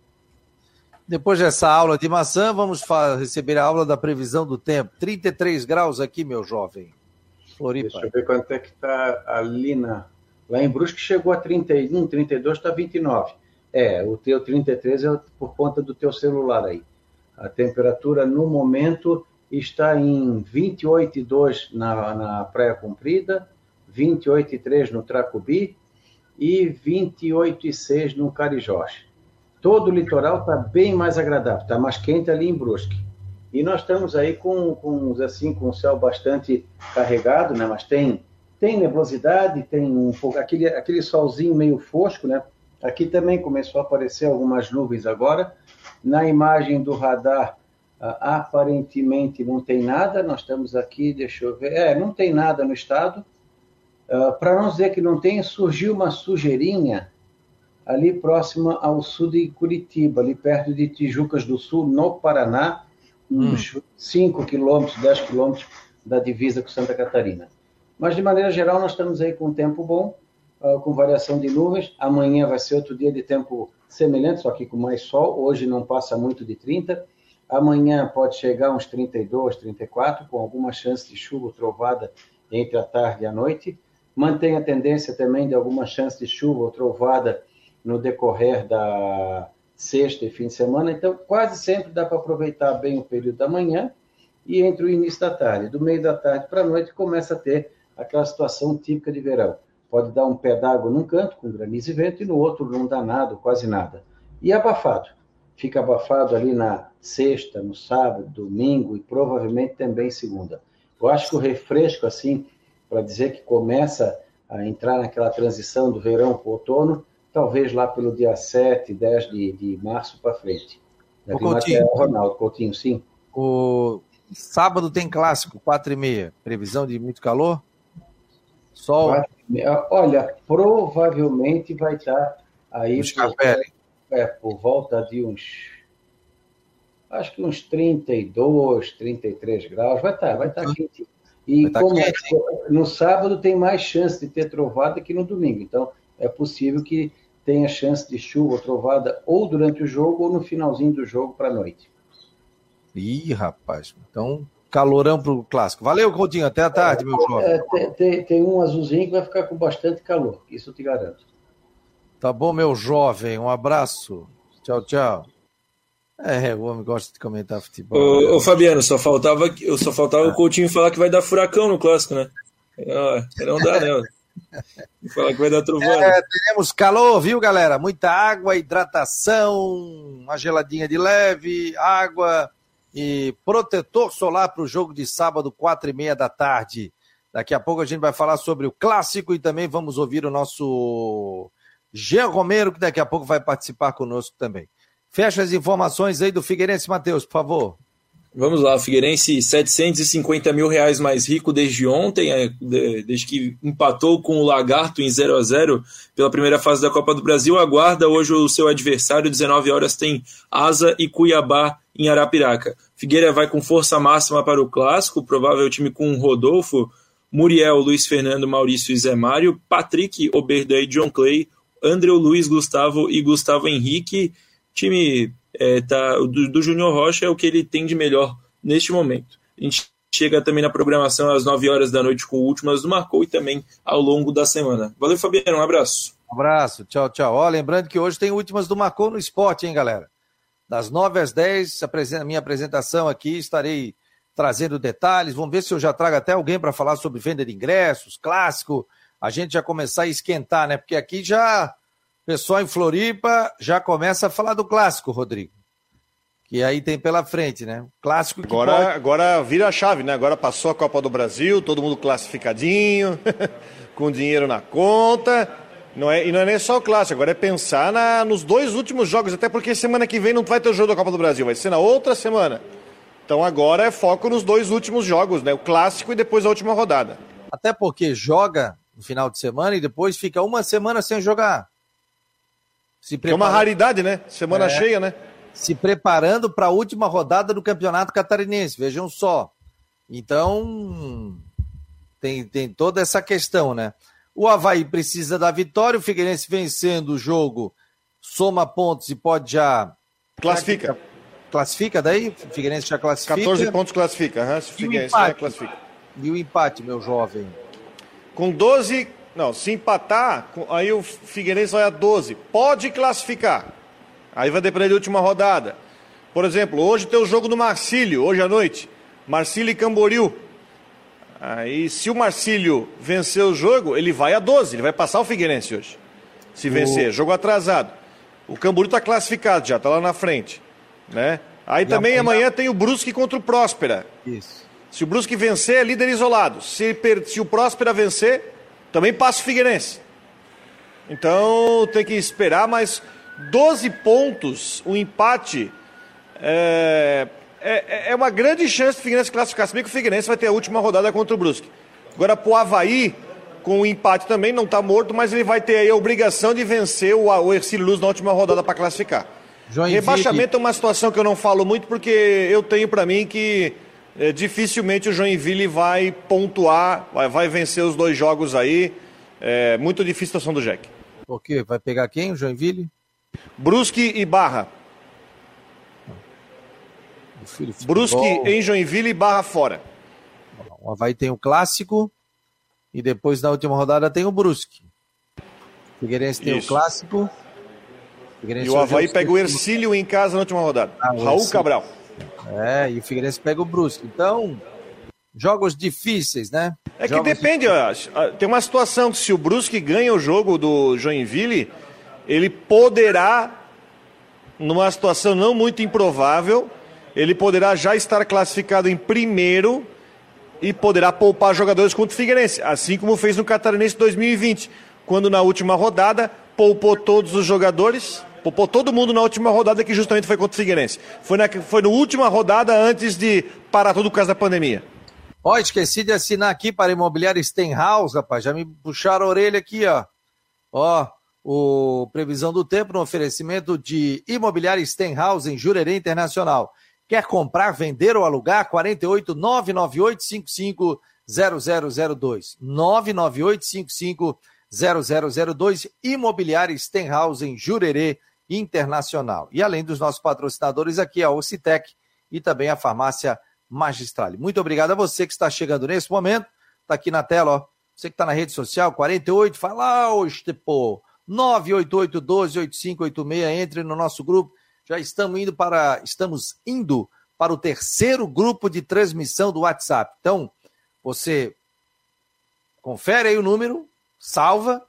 Depois dessa aula de maçã, vamos receber a aula da previsão do tempo. 33 graus aqui, meu jovem. Floripa. Deixa eu ver quanto é que está ali na... Lá em Brusque chegou a 31, 32, está 29. É, o teu 33 é por conta do teu celular aí. A temperatura no momento está em 28,2 na, na Praia Comprida, 28,3 no Tracubi e 28,6 no Carijós. Todo o litoral está bem mais agradável, está mais quente ali em Brusque. E nós estamos aí com, com assim com o céu bastante carregado, né? Mas tem tem nebulosidade, tem um aquele aquele solzinho meio fosco, né? Aqui também começou a aparecer algumas nuvens agora. Na imagem do radar Uh, aparentemente não tem nada, nós estamos aqui, deixa eu ver, é, não tem nada no estado. Uh, Para não dizer que não tem, surgiu uma sujeirinha ali próxima ao sul de Curitiba, ali perto de Tijucas do Sul, no Paraná, uns hum. 5 quilômetros, 10 quilômetros da divisa com Santa Catarina. Mas, de maneira geral, nós estamos aí com um tempo bom, uh, com variação de nuvens. Amanhã vai ser outro dia de tempo semelhante, só que com mais sol. Hoje não passa muito de 30 Amanhã pode chegar uns 32, 34, com alguma chance de chuva trovada entre a tarde e a noite. Mantém a tendência também de alguma chance de chuva ou trovada no decorrer da sexta e fim de semana. Então, quase sempre dá para aproveitar bem o período da manhã e entre o início da tarde. Do meio da tarde para a noite começa a ter aquela situação típica de verão. Pode dar um pé d'água num canto, com granizo e vento, e no outro não dá nada, quase nada. E abafado fica abafado ali na sexta, no sábado, domingo e provavelmente também segunda. Eu acho que o refresco, assim, para dizer que começa a entrar naquela transição do verão para o outono, talvez lá pelo dia 7, 10 de, de março para frente. O Coutinho, Ronaldo Coutinho, sim. O sábado tem clássico, 4 e meia. Previsão de muito calor? Sol? Olha, provavelmente vai estar aí. Os é, por volta de uns. Acho que uns 32, 33 graus. Vai estar, vai estar tá quente. E como quente, no sábado tem mais chance de ter trovada que no domingo. Então, é possível que tenha chance de chuva ou trovada ou durante o jogo ou no finalzinho do jogo para a noite. Ih, rapaz. Então, calorão para o clássico. Valeu, Coutinho. Até a tarde, meu jovem. É, tem, tem, tem, um azulzinho que vai ficar com bastante calor. Isso eu te garanto. Tá bom, meu jovem. Um abraço. Tchau, tchau. É, o homem gosta de comentar futebol. Ô, ô Fabiano, só faltava, só faltava ah. o Coutinho falar que vai dar furacão no clássico, né? Não, não dá, né? Dar trovada. É, teremos calor, viu, galera? Muita água, hidratação, uma geladinha de leve, água e protetor solar para o jogo de sábado, quatro e meia da tarde. Daqui a pouco a gente vai falar sobre o clássico e também vamos ouvir o nosso Jean Romero, que daqui a pouco vai participar conosco também. Fecha as informações aí do Figueirense, Matheus, por favor. Vamos lá, Figueirense 750 mil reais mais rico desde ontem, é, desde que empatou com o Lagarto em 0 a 0 pela primeira fase da Copa do Brasil. Aguarda hoje o seu adversário, 19 horas tem Asa e Cuiabá em Arapiraca. Figueira vai com força máxima para o clássico, provável time com Rodolfo, Muriel, Luiz Fernando, Maurício e Zé Mário, Patrick, Oberdan e John Clay, André Luiz Gustavo e Gustavo Henrique time é, tá, do, do Júnior Rocha é o que ele tem de melhor neste momento. A gente chega também na programação às 9 horas da noite com o Últimas do Marcou e também ao longo da semana. Valeu, Fabiano, um abraço. Um abraço, tchau, tchau. Ó, lembrando que hoje tem Últimas do Marcou no esporte, hein, galera? Das 9 às 10, a minha apresentação aqui, estarei trazendo detalhes. Vamos ver se eu já trago até alguém para falar sobre venda de ingressos, clássico. A gente já começar a esquentar, né? Porque aqui já pessoal em Floripa já começa a falar do clássico, Rodrigo. Que aí tem pela frente, né? Clássico agora, pode... agora vira a chave, né? Agora passou a Copa do Brasil, todo mundo classificadinho, com dinheiro na conta. Não é, e não é nem só o clássico, agora é pensar na, nos dois últimos jogos, até porque semana que vem não vai ter o jogo da Copa do Brasil, vai ser na outra semana. Então agora é foco nos dois últimos jogos, né? O clássico e depois a última rodada. Até porque joga no final de semana e depois fica uma semana sem jogar. Se. É uma raridade, né? Semana é, cheia, né? Se preparando para a última rodada do Campeonato Catarinense, vejam só. Então, tem, tem toda essa questão, né? O Havaí precisa da vitória, o Figueirense vencendo o jogo, soma pontos e pode já. Classifica. Classifica daí? O Figueirense já classifica. 14 pontos classifica, uhum, se o Figueirense já classifica. E o empate, meu jovem? Com 12, não, se empatar, aí o Figueirense vai a 12. Pode classificar. Aí vai depender da última rodada. Por exemplo, hoje tem o jogo do Marcílio, hoje à noite. Marcílio e Camboriú. Aí, se o Marcílio vencer o jogo, ele vai a 12. Ele vai passar o Figueirense hoje. Se vencer. O... Jogo atrasado. O Camboriú está classificado já, está lá na frente. Né? Aí e também amanhã... amanhã tem o Brusque contra o Próspera. Isso. Se o Brusque vencer, é líder isolado. Se, per... se o Próspera vencer, também passa o Figueirense. Então tem que esperar, mas 12 pontos, o um empate é, é, é, uma grande chance do Figueirense classificar. Se bem que o Figueirense vai ter a última rodada contra o Brusque. Agora, pro Havaí, com o empate também, não está morto, mas ele vai ter aí a obrigação de vencer o, o Ercílio Luz na última rodada para classificar. Joinville. Rebaixamento é uma situação que eu não falo muito, porque eu tenho para mim que é, dificilmente o Joinville vai pontuar, vai, vai vencer os dois jogos aí. É muito difícil a situação do Jack. O quê? Vai pegar quem, o Joinville? Brusque e Barra. Brusque em Joinville e Barra fora. O Havaí tem o clássico e depois na última rodada tem o Brusque. Figueirense tem Isso. o clássico. Figueirense e o Havaí pega o Ercílio em casa na última rodada. Ah, Raul Cabral. É, e o Figueirense pega o Brusque. Então, jogos difíceis, né? É jogos que depende, ó, tem uma situação que se o Brusque ganha o jogo do Joinville, ele poderá, numa situação não muito improvável, ele poderá já estar classificado em primeiro e poderá poupar jogadores contra o Figueirense, assim como fez no Catarinense 2020, quando na última rodada poupou todos os jogadores Poupou todo mundo na última rodada que justamente foi contra o Figueirense. Foi na, foi na última rodada antes de parar tudo por causa da pandemia. Ó, esqueci de assinar aqui para imobiliária Stenhouse, rapaz. Já me puxaram a orelha aqui, ó. Ó, o previsão do tempo no oferecimento de imobiliária Stenhouse em Jurerê Internacional. Quer comprar, vender ou alugar? 48 998 55 0002. 99855 0002 Imobiliária Stenhouse em Jurerê Internacional. E além dos nossos patrocinadores aqui, a Ocitec e também a Farmácia Magistrale. Muito obrigado a você que está chegando nesse momento. Está aqui na tela, ó. Você que está na rede social, 48, fala, ô, Estepô. 988 12 8586, entre no nosso grupo. Já estamos indo para estamos indo para o terceiro grupo de transmissão do WhatsApp. Então, você confere aí o número, salva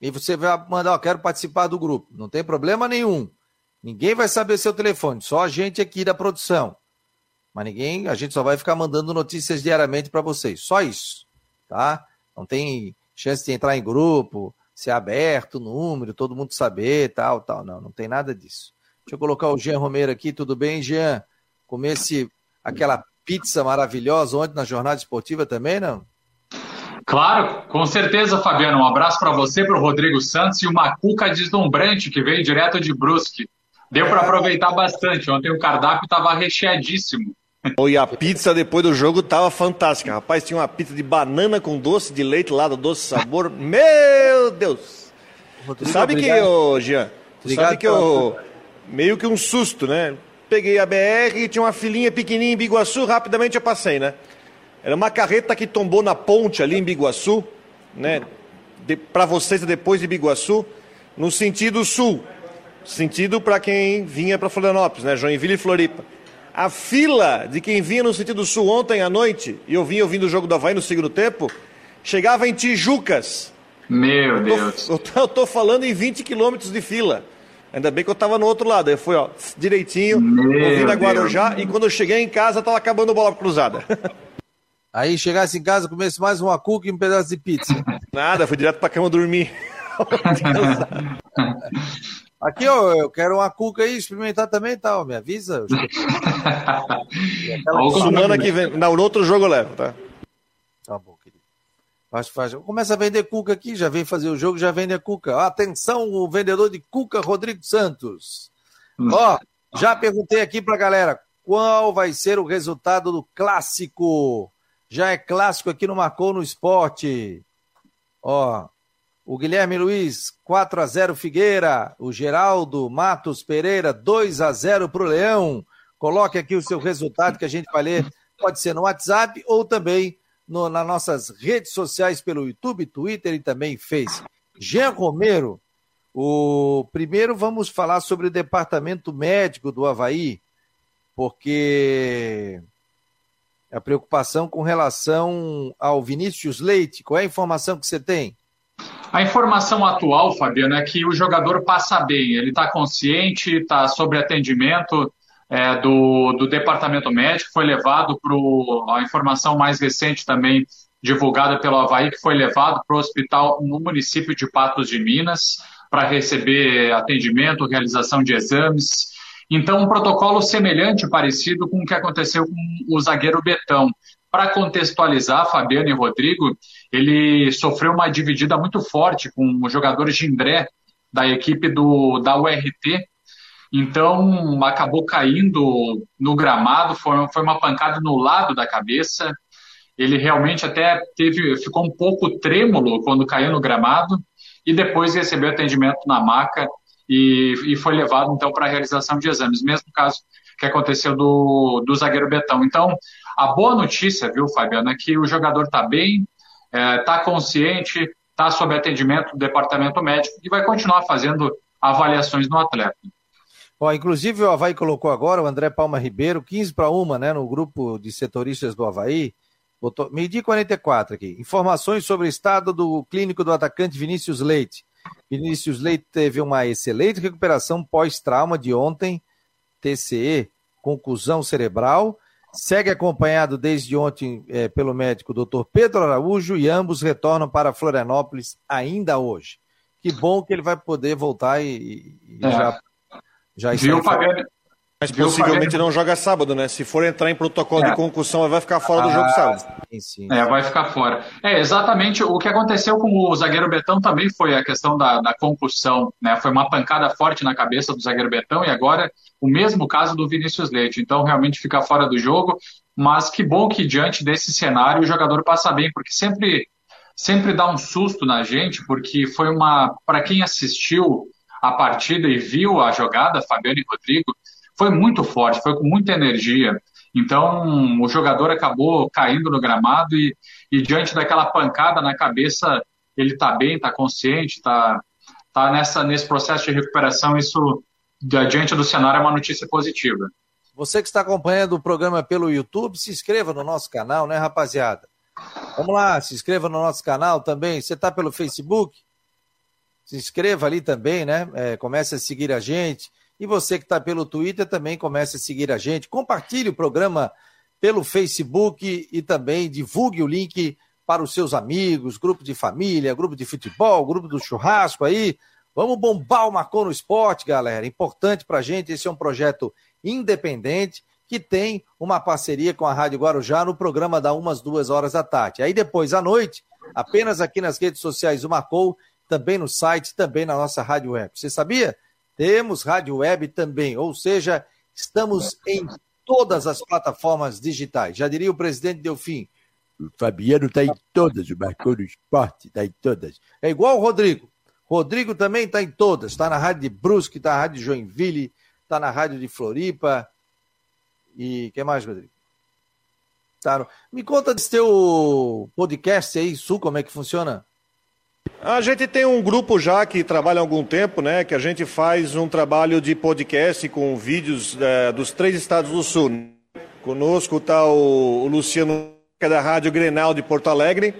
e você vai mandar, ó, quero participar do grupo. Não tem problema nenhum. Ninguém vai saber seu telefone, só a gente aqui da produção. Mas ninguém, a gente só vai ficar mandando notícias diariamente para vocês. Só isso, tá? Não tem chance de entrar em grupo, ser aberto número, todo mundo saber, tal, tal. Não, não tem nada disso. Deixa eu colocar o Jean Romero aqui. Tudo bem, Jean? Comer esse, aquela pizza maravilhosa ontem na jornada esportiva também, não? Claro, com certeza, Fabiano. Um abraço para você, para o Rodrigo Santos e uma cuca deslumbrante que veio direto de Brusque. Deu para aproveitar bastante. Ontem o cardápio estava recheadíssimo. E a pizza depois do jogo tava fantástica. Rapaz, tinha uma pizza de banana com doce de leite lá, do doce sabor. Meu Deus! Rodrigo, sabe obrigado. que, ô, Jean, sabe que eu. Meio que um susto, né? Peguei a BR e tinha uma filinha pequenininha em Biguaçu, rapidamente eu passei, né? Era uma carreta que tombou na ponte ali em Biguaçu, né? Para vocês depois de Biguaçu, no sentido sul. Sentido para quem vinha para Florianópolis, né? Joinville e Floripa. A fila de quem vinha no sentido sul ontem à noite, e eu vinha ouvindo o jogo do Havaí no segundo tempo, chegava em Tijucas. Meu Deus. Eu tô, eu tô falando em 20 quilômetros de fila. Ainda bem que eu estava no outro lado. Eu fui, ó, direitinho, ouvindo a Guarujá, Deus. e quando eu cheguei em casa, estava acabando a bola cruzada. Aí chegasse em casa, comesse mais uma cuca e um pedaço de pizza. Nada, fui direto pra cama dormir. Aqui, ó, eu quero uma cuca aí, experimentar também tal, me avisa. Semana que vem, não, no outro jogo eu levo, tá? Tá bom, querido. Faz, faz. Começa a vender cuca aqui, já vem fazer o jogo, já vende a cuca. Atenção, o vendedor de cuca, Rodrigo Santos. Hum. Ó, já perguntei aqui pra galera, qual vai ser o resultado do clássico? Já é clássico aqui no Marcou no Esporte. Ó, o Guilherme Luiz, 4 a 0 Figueira. O Geraldo Matos Pereira, 2 a 0 para o Leão. Coloque aqui o seu resultado que a gente vai ler. Pode ser no WhatsApp ou também no, nas nossas redes sociais pelo YouTube, Twitter e também Facebook. Jean Romero, o primeiro vamos falar sobre o departamento médico do Havaí, porque a preocupação com relação ao Vinícius Leite. Qual é a informação que você tem? A informação atual, Fabiano, é que o jogador passa bem, ele está consciente, está sob atendimento é, do, do departamento médico, foi levado para a informação mais recente também divulgada pelo Havaí, que foi levado para o hospital no município de Patos de Minas para receber atendimento, realização de exames. Então, um protocolo semelhante, parecido com o que aconteceu com o zagueiro Betão. Para contextualizar, Fabiano e Rodrigo, ele sofreu uma dividida muito forte com o jogador Gindré, da equipe do, da URT. Então, acabou caindo no gramado, foi, foi uma pancada no lado da cabeça. Ele realmente até teve, ficou um pouco trêmulo quando caiu no gramado e depois recebeu atendimento na maca e, e foi levado então para a realização de exames, mesmo caso que aconteceu do, do zagueiro Betão. Então, a boa notícia, viu, Fabiano, é que o jogador está bem, está é, tá consciente, está sob atendimento do departamento médico e vai continuar fazendo avaliações no atleta. Inclusive o Havaí colocou agora o André Palma Ribeiro, 15 para uma, né, no grupo de setoristas do Havaí. Botou, meio-dia 44 aqui. Informações sobre o estado do clínico do atacante Vinícius Leite. Vinícius Leite teve uma excelente recuperação pós-trauma de ontem, TCE, conclusão cerebral, Segue acompanhado desde ontem é, pelo médico Dr. Pedro Araújo e ambos retornam para Florianópolis ainda hoje. Que bom que ele vai poder voltar e, e é. já, já Viu, Fabiano? Mas possivelmente não joga sábado, né? Se for entrar em protocolo é. de concussão, vai ficar fora do jogo ah, sábado. Sim, sim. É, vai ficar fora. É, exatamente o que aconteceu com o zagueiro Betão também foi a questão da, da concussão, né? Foi uma pancada forte na cabeça do zagueiro Betão e agora o mesmo caso do Vinícius Leite. Então, realmente fica fora do jogo. Mas que bom que diante desse cenário o jogador passa bem, porque sempre, sempre dá um susto na gente, porque foi uma. Para quem assistiu a partida e viu a jogada, Fabiano e Rodrigo, foi muito forte, foi com muita energia. Então, o jogador acabou caindo no gramado e, e diante daquela pancada na cabeça, ele está bem, está consciente, está tá nessa, nesse processo de recuperação. Isso, diante do cenário, é uma notícia positiva. Você que está acompanhando o programa pelo YouTube, se inscreva no nosso canal, né, rapaziada? Vamos lá, se inscreva no nosso canal também. Você está pelo Facebook? Se inscreva ali também, né? É, comece a seguir a gente. E você que está pelo Twitter também comece a seguir a gente. Compartilhe o programa pelo Facebook e também divulgue o link para os seus amigos, grupo de família, grupo de futebol, grupo do churrasco aí. Vamos bombar o Marcou no Esporte, galera. Importante para a gente. Esse é um projeto independente que tem uma parceria com a Rádio Guarujá no programa da umas duas horas da tarde. Aí depois à noite, apenas aqui nas redes sociais do Marcou, também no site, também na nossa rádio web. Você sabia? Temos rádio web também, ou seja, estamos em todas as plataformas digitais. Já diria o presidente Delfim, o Fabiano está em todas, o Marcou no Esporte está em todas. É igual o Rodrigo. Rodrigo também está em todas. Está na rádio de Brusque, está na rádio de Joinville, está na rádio de Floripa. E que mais, Rodrigo? Tá no... Me conta desse teu podcast aí, Sul, como é que funciona? A gente tem um grupo já que trabalha há algum tempo, né? Que a gente faz um trabalho de podcast com vídeos é, dos três estados do sul. Conosco está o, o Luciano é da Rádio Grenal de Porto Alegre,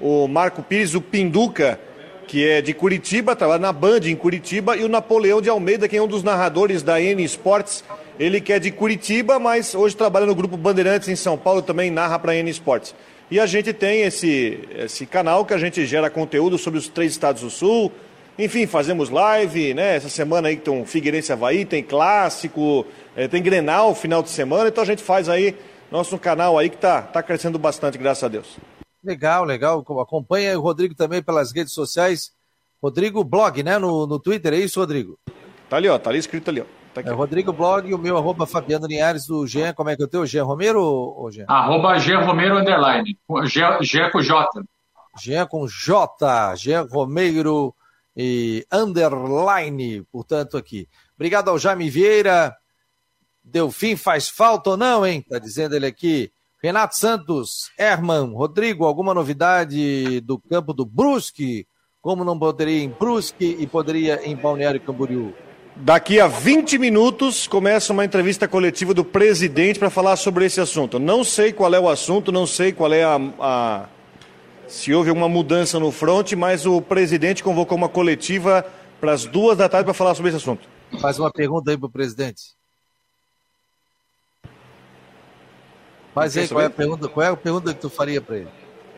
o Marco Pires, o Pinduca, que é de Curitiba, trabalha na Band em Curitiba, e o Napoleão de Almeida, que é um dos narradores da N Sports. Ele que é de Curitiba, mas hoje trabalha no grupo Bandeirantes em São Paulo, também narra para a N Sports. E a gente tem esse, esse canal que a gente gera conteúdo sobre os três estados do Sul. Enfim, fazemos live, né? Essa semana aí tem um Figueirense Havaí, tem clássico, é, tem Grenal final de semana, então a gente faz aí nosso canal aí que tá, tá crescendo bastante, graças a Deus. Legal, legal. Acompanha o Rodrigo também pelas redes sociais. Rodrigo Blog, né? No, no Twitter, é isso, Rodrigo? Tá ali, ó, tá ali escrito ali, ó. Tá é Rodrigo Blog e o meu arroba Fabiano Linhares do Jean. Como é que é o teu? Jean Romero ou Jean? Arroba Jean Romero underline. Jean com J. Jean com J. Jean Romero e underline, portanto, aqui. Obrigado ao Jaime Vieira. Delfim faz falta ou não, hein? Tá dizendo ele aqui. Renato Santos, Herman, Rodrigo, alguma novidade do campo do Brusque? Como não poderia em Brusque e poderia em Balneário Camboriú? Daqui a 20 minutos começa uma entrevista coletiva do presidente para falar sobre esse assunto. Não sei qual é o assunto, não sei qual é a, a, se houve uma mudança no front, mas o presidente convocou uma coletiva para as duas da tarde para falar sobre esse assunto. Faz uma pergunta aí para o presidente. Faz aí, qual é, a pergunta, qual é a pergunta que tu faria para ele?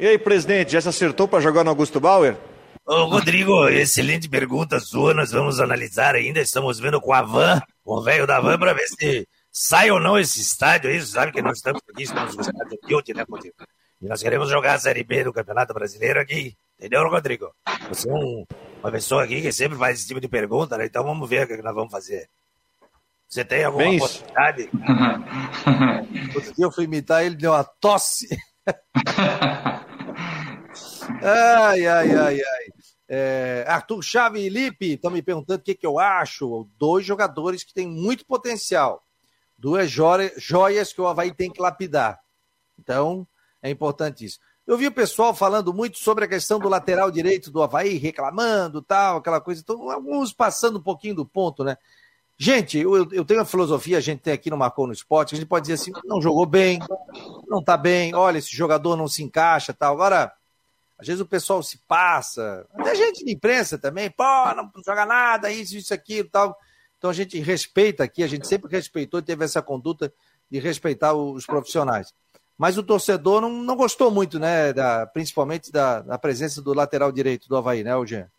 E aí, presidente, já se acertou para jogar no Augusto Bauer? Ô, Rodrigo, excelente pergunta sua. Nós vamos analisar ainda. Estamos vendo com a van, com o velho da van, para ver se sai ou não esse estádio aí. Você sabe que nós estamos aqui, estamos no estádio Guilty, né, Rodrigo? E nós queremos jogar a Série B do Campeonato Brasileiro aqui. Entendeu, Rodrigo? Você é um, uma pessoa aqui que sempre faz esse tipo de pergunta, né? Então vamos ver o que nós vamos fazer. Você tem alguma Bem possibilidade? Outro dia eu fui imitar ele, deu uma tosse. ai, ai, ai, ai. É, Arthur Chave e Lipe estão me perguntando o que, que eu acho. Dois jogadores que têm muito potencial. Duas joias que o Havaí tem que lapidar. Então, é importante isso. Eu vi o pessoal falando muito sobre a questão do lateral direito do Havaí, reclamando, tal, aquela coisa. Então, alguns passando um pouquinho do ponto, né? Gente, eu, eu tenho a filosofia, a gente tem aqui no Marcou no Esporte, a gente pode dizer assim, não jogou bem, não tá bem, olha, esse jogador não se encaixa, tal. Agora, às vezes o pessoal se passa, até gente de imprensa também, pô, não joga nada, isso, isso, aquilo, tal. Então a gente respeita aqui, a gente sempre respeitou e teve essa conduta de respeitar os profissionais. Mas o torcedor não, não gostou muito, né, da, principalmente da, da presença do lateral direito do Havaí, né, Eugênio?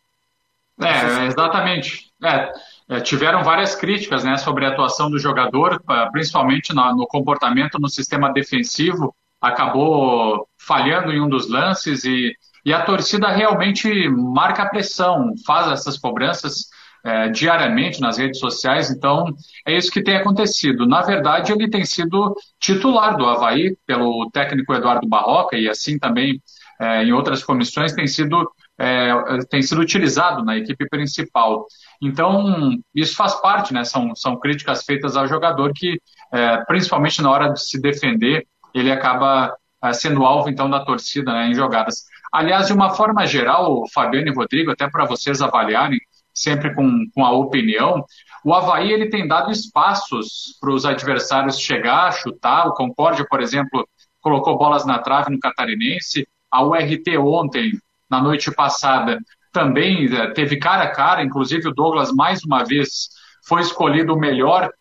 É, exatamente. É, é, tiveram várias críticas né, sobre a atuação do jogador, principalmente no, no comportamento no sistema defensivo, acabou falhando em um dos lances e, e a torcida realmente marca a pressão, faz essas cobranças é, diariamente nas redes sociais, então é isso que tem acontecido. Na verdade, ele tem sido titular do Havaí pelo técnico Eduardo Barroca e assim também é, em outras comissões tem sido, é, tem sido utilizado na equipe principal. Então, isso faz parte, né? São, são críticas feitas ao jogador que, é, principalmente na hora de se defender, ele acaba é, sendo alvo, então, da torcida né, em jogadas. Aliás, de uma forma geral, Fabiano e Rodrigo, até para vocês avaliarem, sempre com, com a opinião, o Havaí ele tem dado espaços para os adversários chegar, chutar. O Concórdia, por exemplo, colocou bolas na trave no Catarinense. A URT ontem, na noite passada, também eh, teve cara a cara, inclusive o Douglas, mais uma vez, foi escolhido o melhor,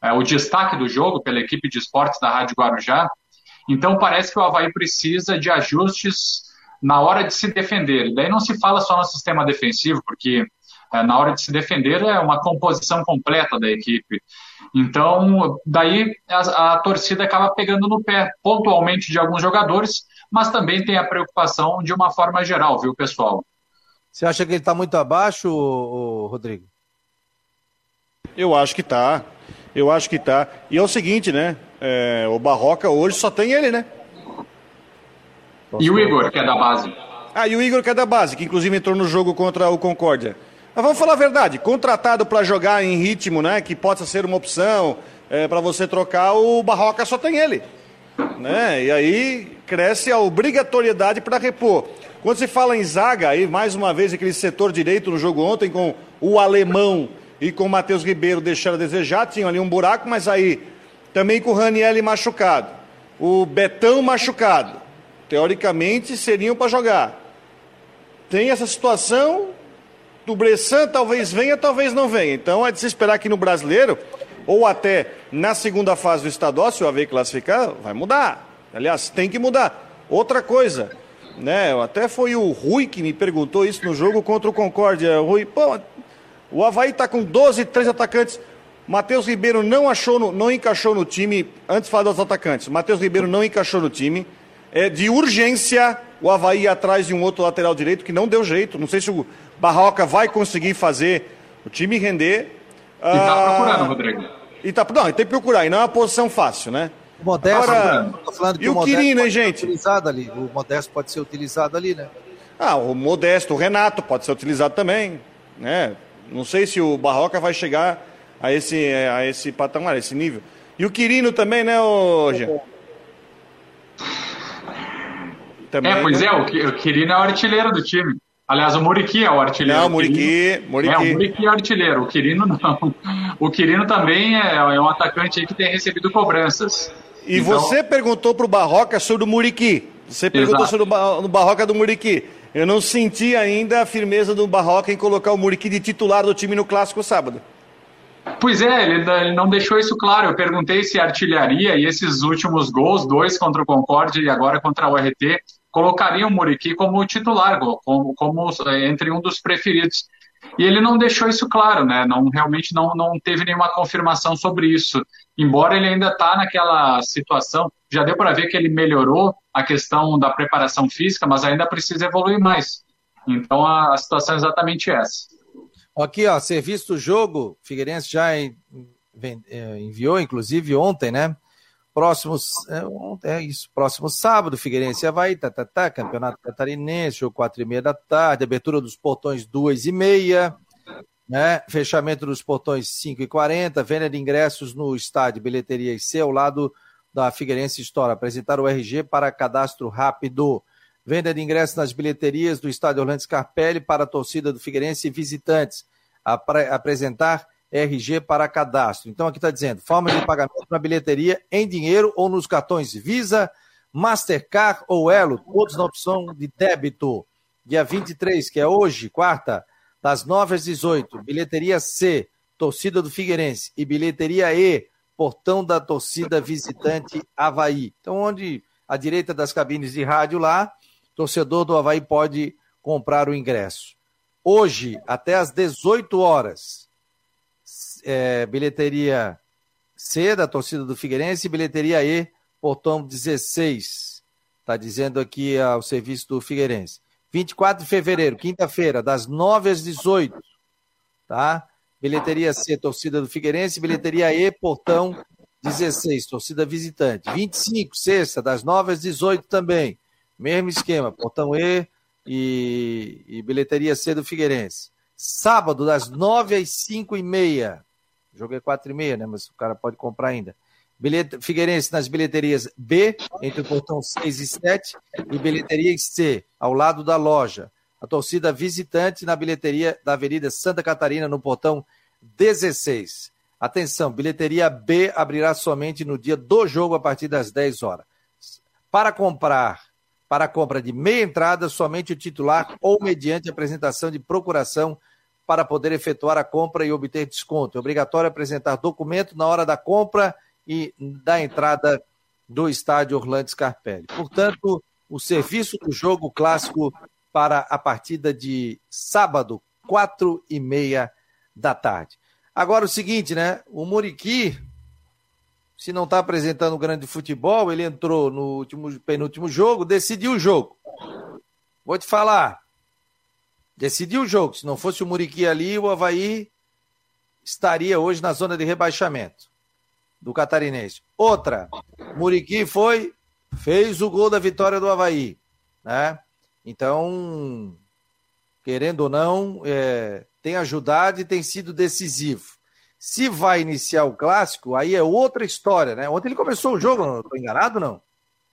é, o destaque do jogo pela equipe de esportes da Rádio Guarujá. Então parece que o Havaí precisa de ajustes na hora de se defender. E daí não se fala só no sistema defensivo, porque é, na hora de se defender é uma composição completa da equipe. Então, daí a, a torcida acaba pegando no pé pontualmente de alguns jogadores, mas também tem a preocupação de uma forma geral, viu, pessoal? Você acha que ele está muito abaixo, Rodrigo? Eu acho que está. Eu acho que está. E é o seguinte, né? É, o Barroca hoje só tem ele, né? E o Igor, que é da base. Ah, e o Igor, que é da base, que inclusive entrou no jogo contra o Concórdia. Mas vamos falar a verdade, contratado para jogar em ritmo, né? Que possa ser uma opção é, para você trocar, o Barroca só tem ele. Né? E aí cresce a obrigatoriedade para repor. Quando se fala em zaga, aí mais uma vez aquele setor direito no jogo ontem com o alemão e com o Matheus Ribeiro deixando a desejar, tinha ali um buraco, mas aí também com o Ranielli machucado, o Betão machucado, teoricamente seriam para jogar. Tem essa situação, do Bressan talvez venha, talvez não venha. Então é de se esperar que no brasileiro, ou até na segunda fase do estadual, se o AV classificar, vai mudar. Aliás, tem que mudar. Outra coisa, né? Até foi o Rui que me perguntou isso no jogo contra o Concórdia. Rui, pô, o Havaí está com 12, 13 atacantes. Matheus Ribeiro não achou, no, não encaixou no time. Antes de falar dos atacantes, Matheus Ribeiro não encaixou no time. É de urgência o Havaí atrás de um outro lateral direito que não deu jeito. Não sei se o Barroca vai conseguir fazer o time render. E está ah, procurando, Rodrigo. E tá, não, tem que procurar, e não é uma posição fácil, né? O Modesto, Agora, falando que e o, o Quirino, hein, gente? Utilizado ali. O Modesto pode ser utilizado ali, né? Ah, o Modesto, o Renato pode ser utilizado também, né? Não sei se o Barroca vai chegar a esse, a esse patamar, a esse nível. E o Quirino também, né, hoje? Também, é, pois né? é, o Quirino é o artilheiro do time. Aliás, o Muriqui é o artilheiro. Não, o Muriqui, Muriqui. É, o Muriqui é o artilheiro. O Quirino não. O Quirino também é, é um atacante que tem recebido cobranças. E então... você perguntou para o Barroca sobre o Muriqui. Você perguntou Exato. sobre o Barroca do Muriqui. Eu não senti ainda a firmeza do Barroca em colocar o Muriqui de titular do time no clássico sábado. Pois é, ele, ele, não deixou isso claro. Eu perguntei se artilharia e esses últimos gols, dois contra o Concorde e agora contra o RT, colocariam o Muriqui como titular, como, como entre um dos preferidos. E ele não deixou isso claro, né? Não, realmente não, não teve nenhuma confirmação sobre isso. Embora ele ainda está naquela situação, já deu para ver que ele melhorou a questão da preparação física, mas ainda precisa evoluir mais. Então a, a situação é exatamente essa. Aqui, ó, serviço do jogo, Figueirense já é, enviou, inclusive ontem, né? Próximos, é, é, isso, próximo sábado, Figueirense Havaí, tá, tá, tá, Campeonato Catarinense, jogo quatro e meia da tarde, abertura dos portões duas e meia, né? Fechamento dos portões cinco e quarenta, venda de ingressos no estádio Bilheteria IC, ao lado da Figueirense Store. Apresentar o RG para cadastro rápido. Venda de ingressos nas bilheterias do estádio Orlando Scarpelli para a torcida do Figueirense e visitantes. Apre apresentar RG para cadastro. Então aqui está dizendo, forma de pagamento na bilheteria em dinheiro ou nos cartões Visa, Mastercard ou Elo, todos na opção de débito. Dia 23, que é hoje, quarta, das 9 às 18, bilheteria C, torcida do Figueirense, e bilheteria E, portão da torcida visitante Havaí. Então, onde à direita das cabines de rádio lá, torcedor do Havaí pode comprar o ingresso. Hoje, até às 18 horas, é, bilheteria C da torcida do Figueirense e bilheteria E, portão 16. Está dizendo aqui ah, o serviço do Figueirense. 24 de fevereiro, quinta-feira, das 9 às 18. Tá? Bilheteria C, torcida do Figueirense. Bilheteria E, portão 16, torcida visitante. 25, sexta, das 9 às 18 também. Mesmo esquema, portão E e, e bilheteria C do Figueirense. Sábado, das 9 às 5 e meia. O jogo 4 e meia, né? Mas o cara pode comprar ainda. Bilhete, Figueirense nas bilheterias B, entre o portão 6 e 7, e bilheteria C, ao lado da loja. A torcida visitante na bilheteria da Avenida Santa Catarina, no portão 16. Atenção, bilheteria B abrirá somente no dia do jogo a partir das 10 horas. Para comprar, para compra de meia entrada, somente o titular ou mediante apresentação de procuração para poder efetuar a compra e obter desconto. É obrigatório apresentar documento na hora da compra e da entrada do estádio Orlando Scarpelli. Portanto, o serviço do jogo clássico para a partida de sábado, quatro e meia da tarde. Agora o seguinte, né? O Muriqui, se não está apresentando grande futebol, ele entrou no último, penúltimo jogo, decidiu o jogo. Vou te falar. Decidiu o jogo. Se não fosse o Muriqui ali, o Havaí estaria hoje na zona de rebaixamento do catarinense. Outra, Muriqui foi, fez o gol da vitória do Havaí. Né? Então, querendo ou não, é, tem ajudado e tem sido decisivo. Se vai iniciar o clássico, aí é outra história, né? Ontem ele começou o jogo, não estou enganado, não?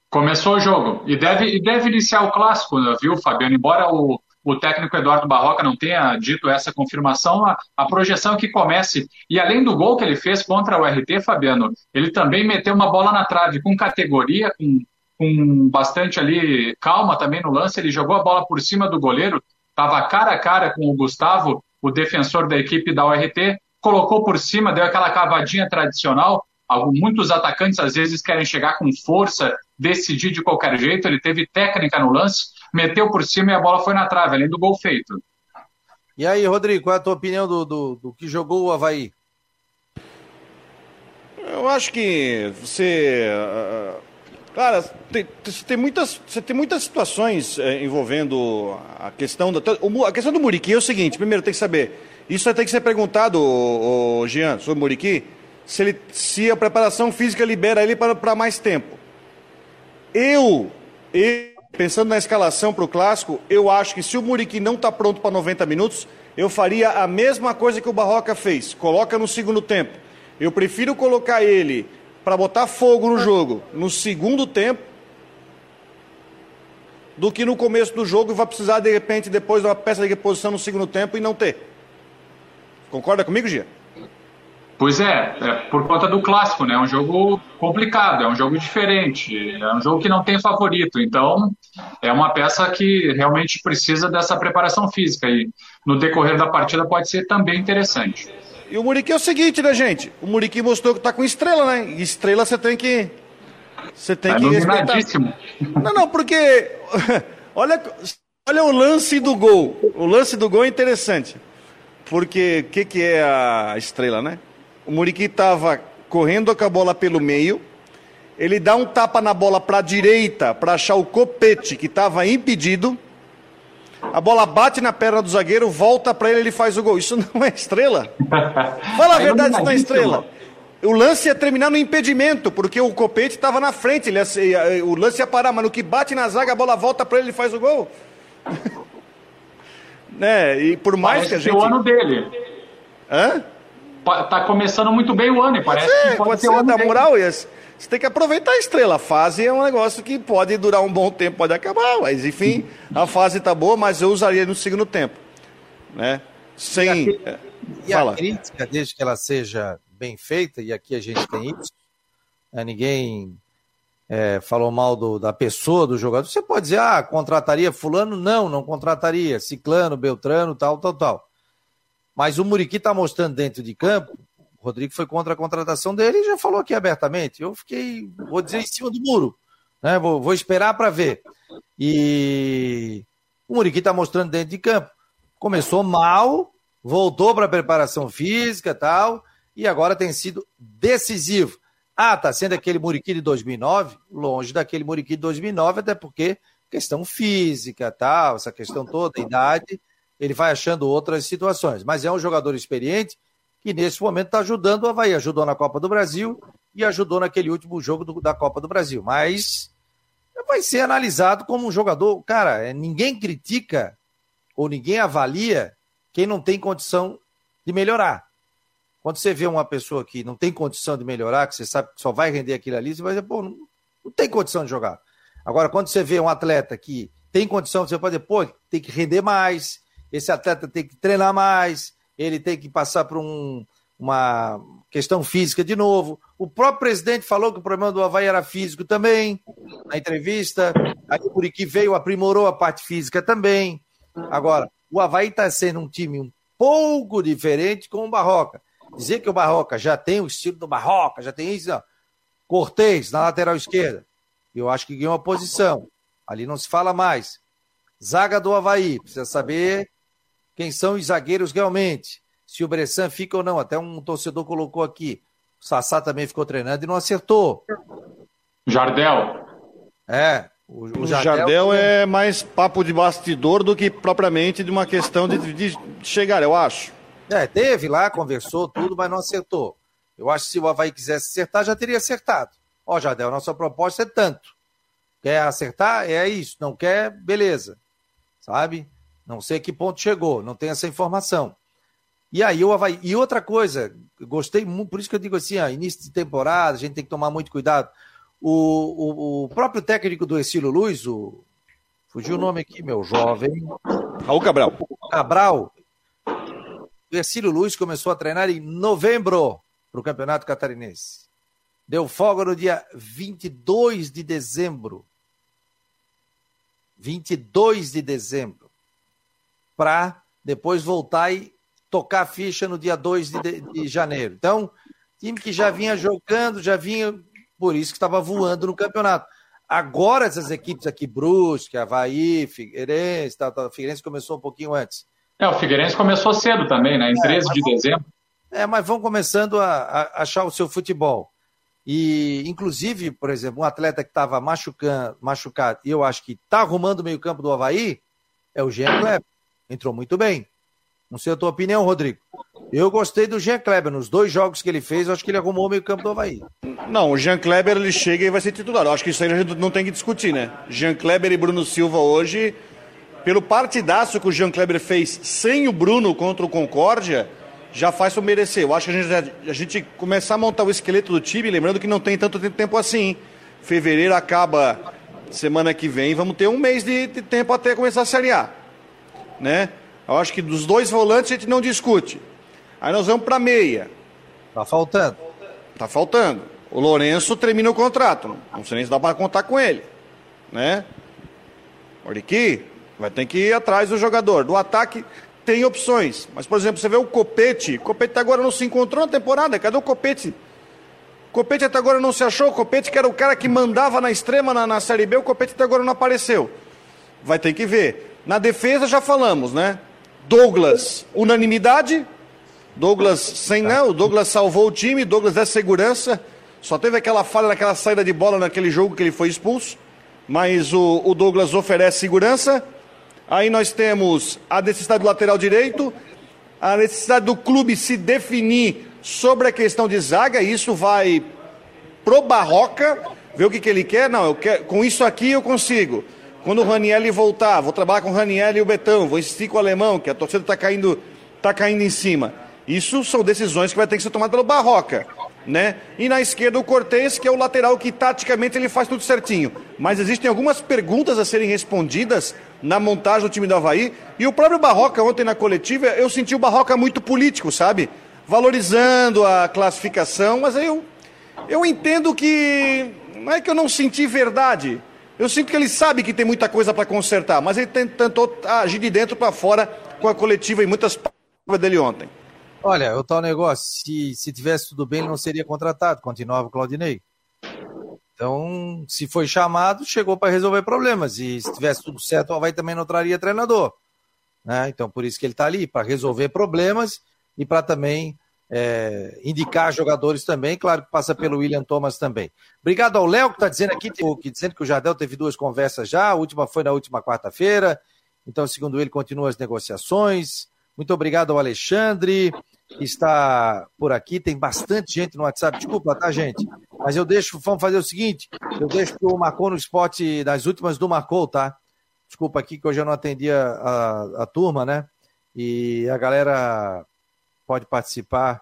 Começou o jogo. E deve, e deve iniciar o clássico, né, viu, Fabiano? Embora o, o técnico Eduardo Barroca não tenha dito essa confirmação, a, a, projeção é que comece. E além do gol que ele fez contra o RT, Fabiano, ele também meteu uma bola na trave com categoria, com, com bastante ali calma também no lance. Ele jogou a bola por cima do goleiro, estava cara a cara com o Gustavo, o defensor da equipe da URT, colocou por cima, deu aquela cavadinha tradicional. Muitos atacantes às vezes querem chegar com força, decidir de qualquer jeito. Ele teve técnica no lance, meteu por cima e a bola foi na trave, além do gol feito. E aí, Rodrigo, qual é a tua opinião do, do, do que jogou o Havaí? Eu acho que você. Uh, cara, tem, tem, muitas, você tem muitas situações é, envolvendo a questão, da, a questão do Muriqui é o seguinte: primeiro tem que saber isso vai ter que ser perguntado, o, o Jean, sobre o Muriqui, se, ele, se a preparação física libera ele para mais tempo. Eu, eu, pensando na escalação para o clássico, eu acho que se o Muriqui não está pronto para 90 minutos, eu faria a mesma coisa que o Barroca fez. Coloca no segundo tempo. Eu prefiro colocar ele para botar fogo no jogo no segundo tempo do que no começo do jogo e vai precisar, de repente, depois de uma peça de reposição no segundo tempo e não ter. Concorda comigo, Gia? Pois é, é, por conta do clássico, né? É um jogo complicado, é um jogo diferente, é um jogo que não tem favorito. Então, é uma peça que realmente precisa dessa preparação física e no decorrer da partida pode ser também interessante. E o Muriqui é o seguinte, né, gente? O Muriqui mostrou que tá com estrela, né? E estrela você tem que. Você tem é que respeitar. Não, não, porque. olha, olha o lance do gol. O lance do gol é interessante. Porque o que, que é a estrela, né? O Muriqui estava correndo com a bola pelo meio, ele dá um tapa na bola para a direita para achar o copete que estava impedido. A bola bate na perna do zagueiro, volta para ele, ele faz o gol. Isso não é estrela? Fala a verdade, isso não é estrela. O lance ia terminar no impedimento, porque o copete estava na frente, ele ia, o lance ia parar, mas no que bate na zaga, a bola volta para ele, ele faz o gol. né? E por mais parece que a gente. o ano dele. Hã? Tá começando muito bem o ano, e parece pode ser, que pode, pode ser, ser da moral, você tem que aproveitar a estrela. A fase é um negócio que pode durar um bom tempo, pode acabar, mas enfim, a fase tá boa, mas eu usaria no segundo tempo. Né? Sem. E a, e a crítica, desde que ela seja bem feita, e aqui a gente tem isso, né? ninguém é, falou mal do, da pessoa do jogador, você pode dizer, ah, contrataria fulano? Não, não contrataria. Ciclano, Beltrano, tal, tal, tal. Mas o Muriqui está mostrando dentro de campo, o Rodrigo foi contra a contratação dele e já falou aqui abertamente. Eu fiquei, vou dizer, em cima do muro. Né? Vou, vou esperar para ver. E o Muriqui está mostrando dentro de campo. Começou mal, voltou para a preparação física tal, e agora tem sido decisivo. Ah, tá sendo aquele Muriqui de 2009? Longe daquele Muriqui de 2009, até porque questão física, tal, essa questão toda, idade, ele vai achando outras situações. Mas é um jogador experiente que nesse momento está ajudando o Havaí. Ajudou na Copa do Brasil e ajudou naquele último jogo do, da Copa do Brasil. Mas vai ser analisado como um jogador. Cara, é, ninguém critica ou ninguém avalia quem não tem condição de melhorar. Quando você vê uma pessoa que não tem condição de melhorar, que você sabe que só vai render aquilo ali, você vai dizer, pô, não, não tem condição de jogar. Agora, quando você vê um atleta que tem condição, você pode dizer, pô, tem que render mais, esse atleta tem que treinar mais, ele tem que passar por um, uma questão física de novo. O próprio presidente falou que o problema do Havaí era físico também, na entrevista. Aí o Muriqui veio, aprimorou a parte física também. Agora, o Havaí está sendo um time um pouco diferente com o Barroca. Dizer que o Barroca já tem o estilo do Barroca, já tem isso. Cortez na lateral esquerda. Eu acho que ganhou a posição. Ali não se fala mais. Zaga do Havaí, precisa saber quem são os zagueiros realmente. Se o Bressan fica ou não. Até um torcedor colocou aqui. O Sassá também ficou treinando e não acertou. Jardel. É. O, o, o Jardel, Jardel é mais papo de bastidor do que propriamente de uma questão de, de chegar, eu acho. É, teve lá, conversou tudo, mas não acertou. Eu acho que se o Havaí quisesse acertar, já teria acertado. Ó, Jardel, nossa proposta é tanto. Quer acertar? É isso. Não quer? Beleza. Sabe? Não sei a que ponto chegou, não tem essa informação. E aí o Havaí. E outra coisa, gostei muito, por isso que eu digo assim, ó, início de temporada, a gente tem que tomar muito cuidado. O, o, o próprio técnico do Exílio Luz, o. Fugiu o nome aqui, meu jovem. Raul Cabral. Cabral. O Exílio Luz começou a treinar em novembro para o Campeonato Catarinense. Deu folga no dia 22 de dezembro. 22 de dezembro. Para depois voltar e tocar a ficha no dia 2 de, de, janeiro. Então, time que já vinha jogando, já vinha, por isso que estava voando no campeonato. Agora essas equipes aqui, Brusque, Havaí, Figueirense, tá, tá, Figueirense começou um pouquinho antes. É, o Figueirense começou cedo também, né? Em 13 é, de dezembro. É, mas vão começando a, a, achar o seu futebol. E, inclusive, por exemplo, um atleta que estava machucado, e eu acho que está arrumando o meio-campo do Havaí, é o Jean Kleber. Entrou muito bem. Não sei a tua opinião, Rodrigo. Eu gostei do Jean Kleber. Nos dois jogos que ele fez, eu acho que ele arrumou o meio-campo do Havaí. Não, o Jean Kleber ele chega e vai ser titular. Eu acho que isso aí a gente não tem que discutir, né? Jean Kleber e Bruno Silva hoje, pelo partidaço que o Jean Kleber fez sem o Bruno contra o Concórdia, já faz para merecer. Eu acho que a gente, a gente começar a montar o esqueleto do time, lembrando que não tem tanto tempo assim. Fevereiro acaba semana que vem, vamos ter um mês de, de tempo até começar a Série A. Né? Eu acho que dos dois volantes a gente não discute. Aí nós vamos para meia. Tá faltando. Tá faltando. O Lourenço termina o contrato. Não sei nem se dá para contar com ele. Né? Olha aqui, vai ter que ir atrás do jogador. Do ataque tem opções. Mas, por exemplo, você vê o Copete. O Copete até agora não se encontrou na temporada. Cadê o Copete? Copete até agora não se achou. O Copete, que era o cara que mandava na extrema na, na Série B, o Copete até agora não apareceu. Vai ter que ver. Na defesa já falamos, né? Douglas, unanimidade. Douglas sem não, né? o Douglas salvou o time, Douglas é segurança. Só teve aquela falha naquela saída de bola naquele jogo que ele foi expulso. Mas o, o Douglas oferece segurança. Aí nós temos a necessidade do lateral direito, a necessidade do clube se definir sobre a questão de zaga. Isso vai pro Barroca, ver o que, que ele quer. Não, quero, com isso aqui eu consigo. Quando o Ranielli voltar, vou trabalhar com o Ranielli e o Betão, vou insistir com o alemão, que a torcida está caindo, tá caindo em cima. Isso são decisões que vai ter que ser tomadas pelo Barroca. Né? E na esquerda o Cortez, que é o lateral que taticamente ele faz tudo certinho. Mas existem algumas perguntas a serem respondidas na montagem do time do Havaí. E o próprio Barroca, ontem na coletiva, eu senti o Barroca muito político, sabe? Valorizando a classificação, mas eu, eu entendo que. Não é que eu não senti verdade, eu sinto que ele sabe que tem muita coisa para consertar, mas ele tentou agir de dentro para fora com a coletiva e muitas palavras dele ontem. Olha, o tal negócio, se, se tivesse tudo bem, ele não seria contratado, continuava o Claudinei. Então, se foi chamado, chegou para resolver problemas. E se tivesse tudo certo, o Havaí também não traria treinador. Né? Então, por isso que ele está ali, para resolver problemas e para também é, indicar jogadores também, claro que passa pelo William Thomas também. Obrigado ao Léo, que está dizendo aqui, que, dizendo que o Jardel teve duas conversas já, a última foi na última quarta-feira, então, segundo ele, continua as negociações. Muito obrigado ao Alexandre, que está por aqui, tem bastante gente no WhatsApp, desculpa, tá, gente? Mas eu deixo, vamos fazer o seguinte, eu deixo o Marcou no esporte das últimas do Marcou, tá? Desculpa aqui que hoje eu não atendi a, a, a turma, né? E a galera pode participar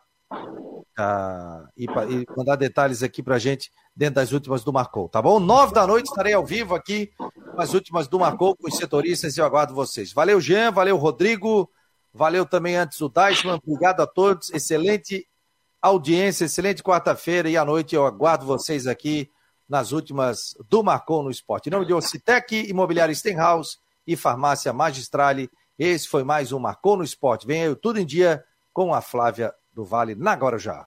uh, e, e, mandar detalhes aqui para gente dentro das últimas do Marcou, tá bom? Nove da noite estarei ao vivo aqui com as últimas do Marcou com os setoristas e eu aguardo vocês. Valeu, Jean, valeu, Rodrigo, valeu também antes o Deichmann, obrigado a todos, excelente audiência, excelente quarta-feira e à noite eu aguardo vocês aqui nas últimas do Marcou no Esporte. Em nome de Ocitec, Imobiliária Stenhouse e Farmácia Magistrale, esse foi mais um Marcou no Esporte. Venha tudo em dia com a Flávia do Vale na Guarujá.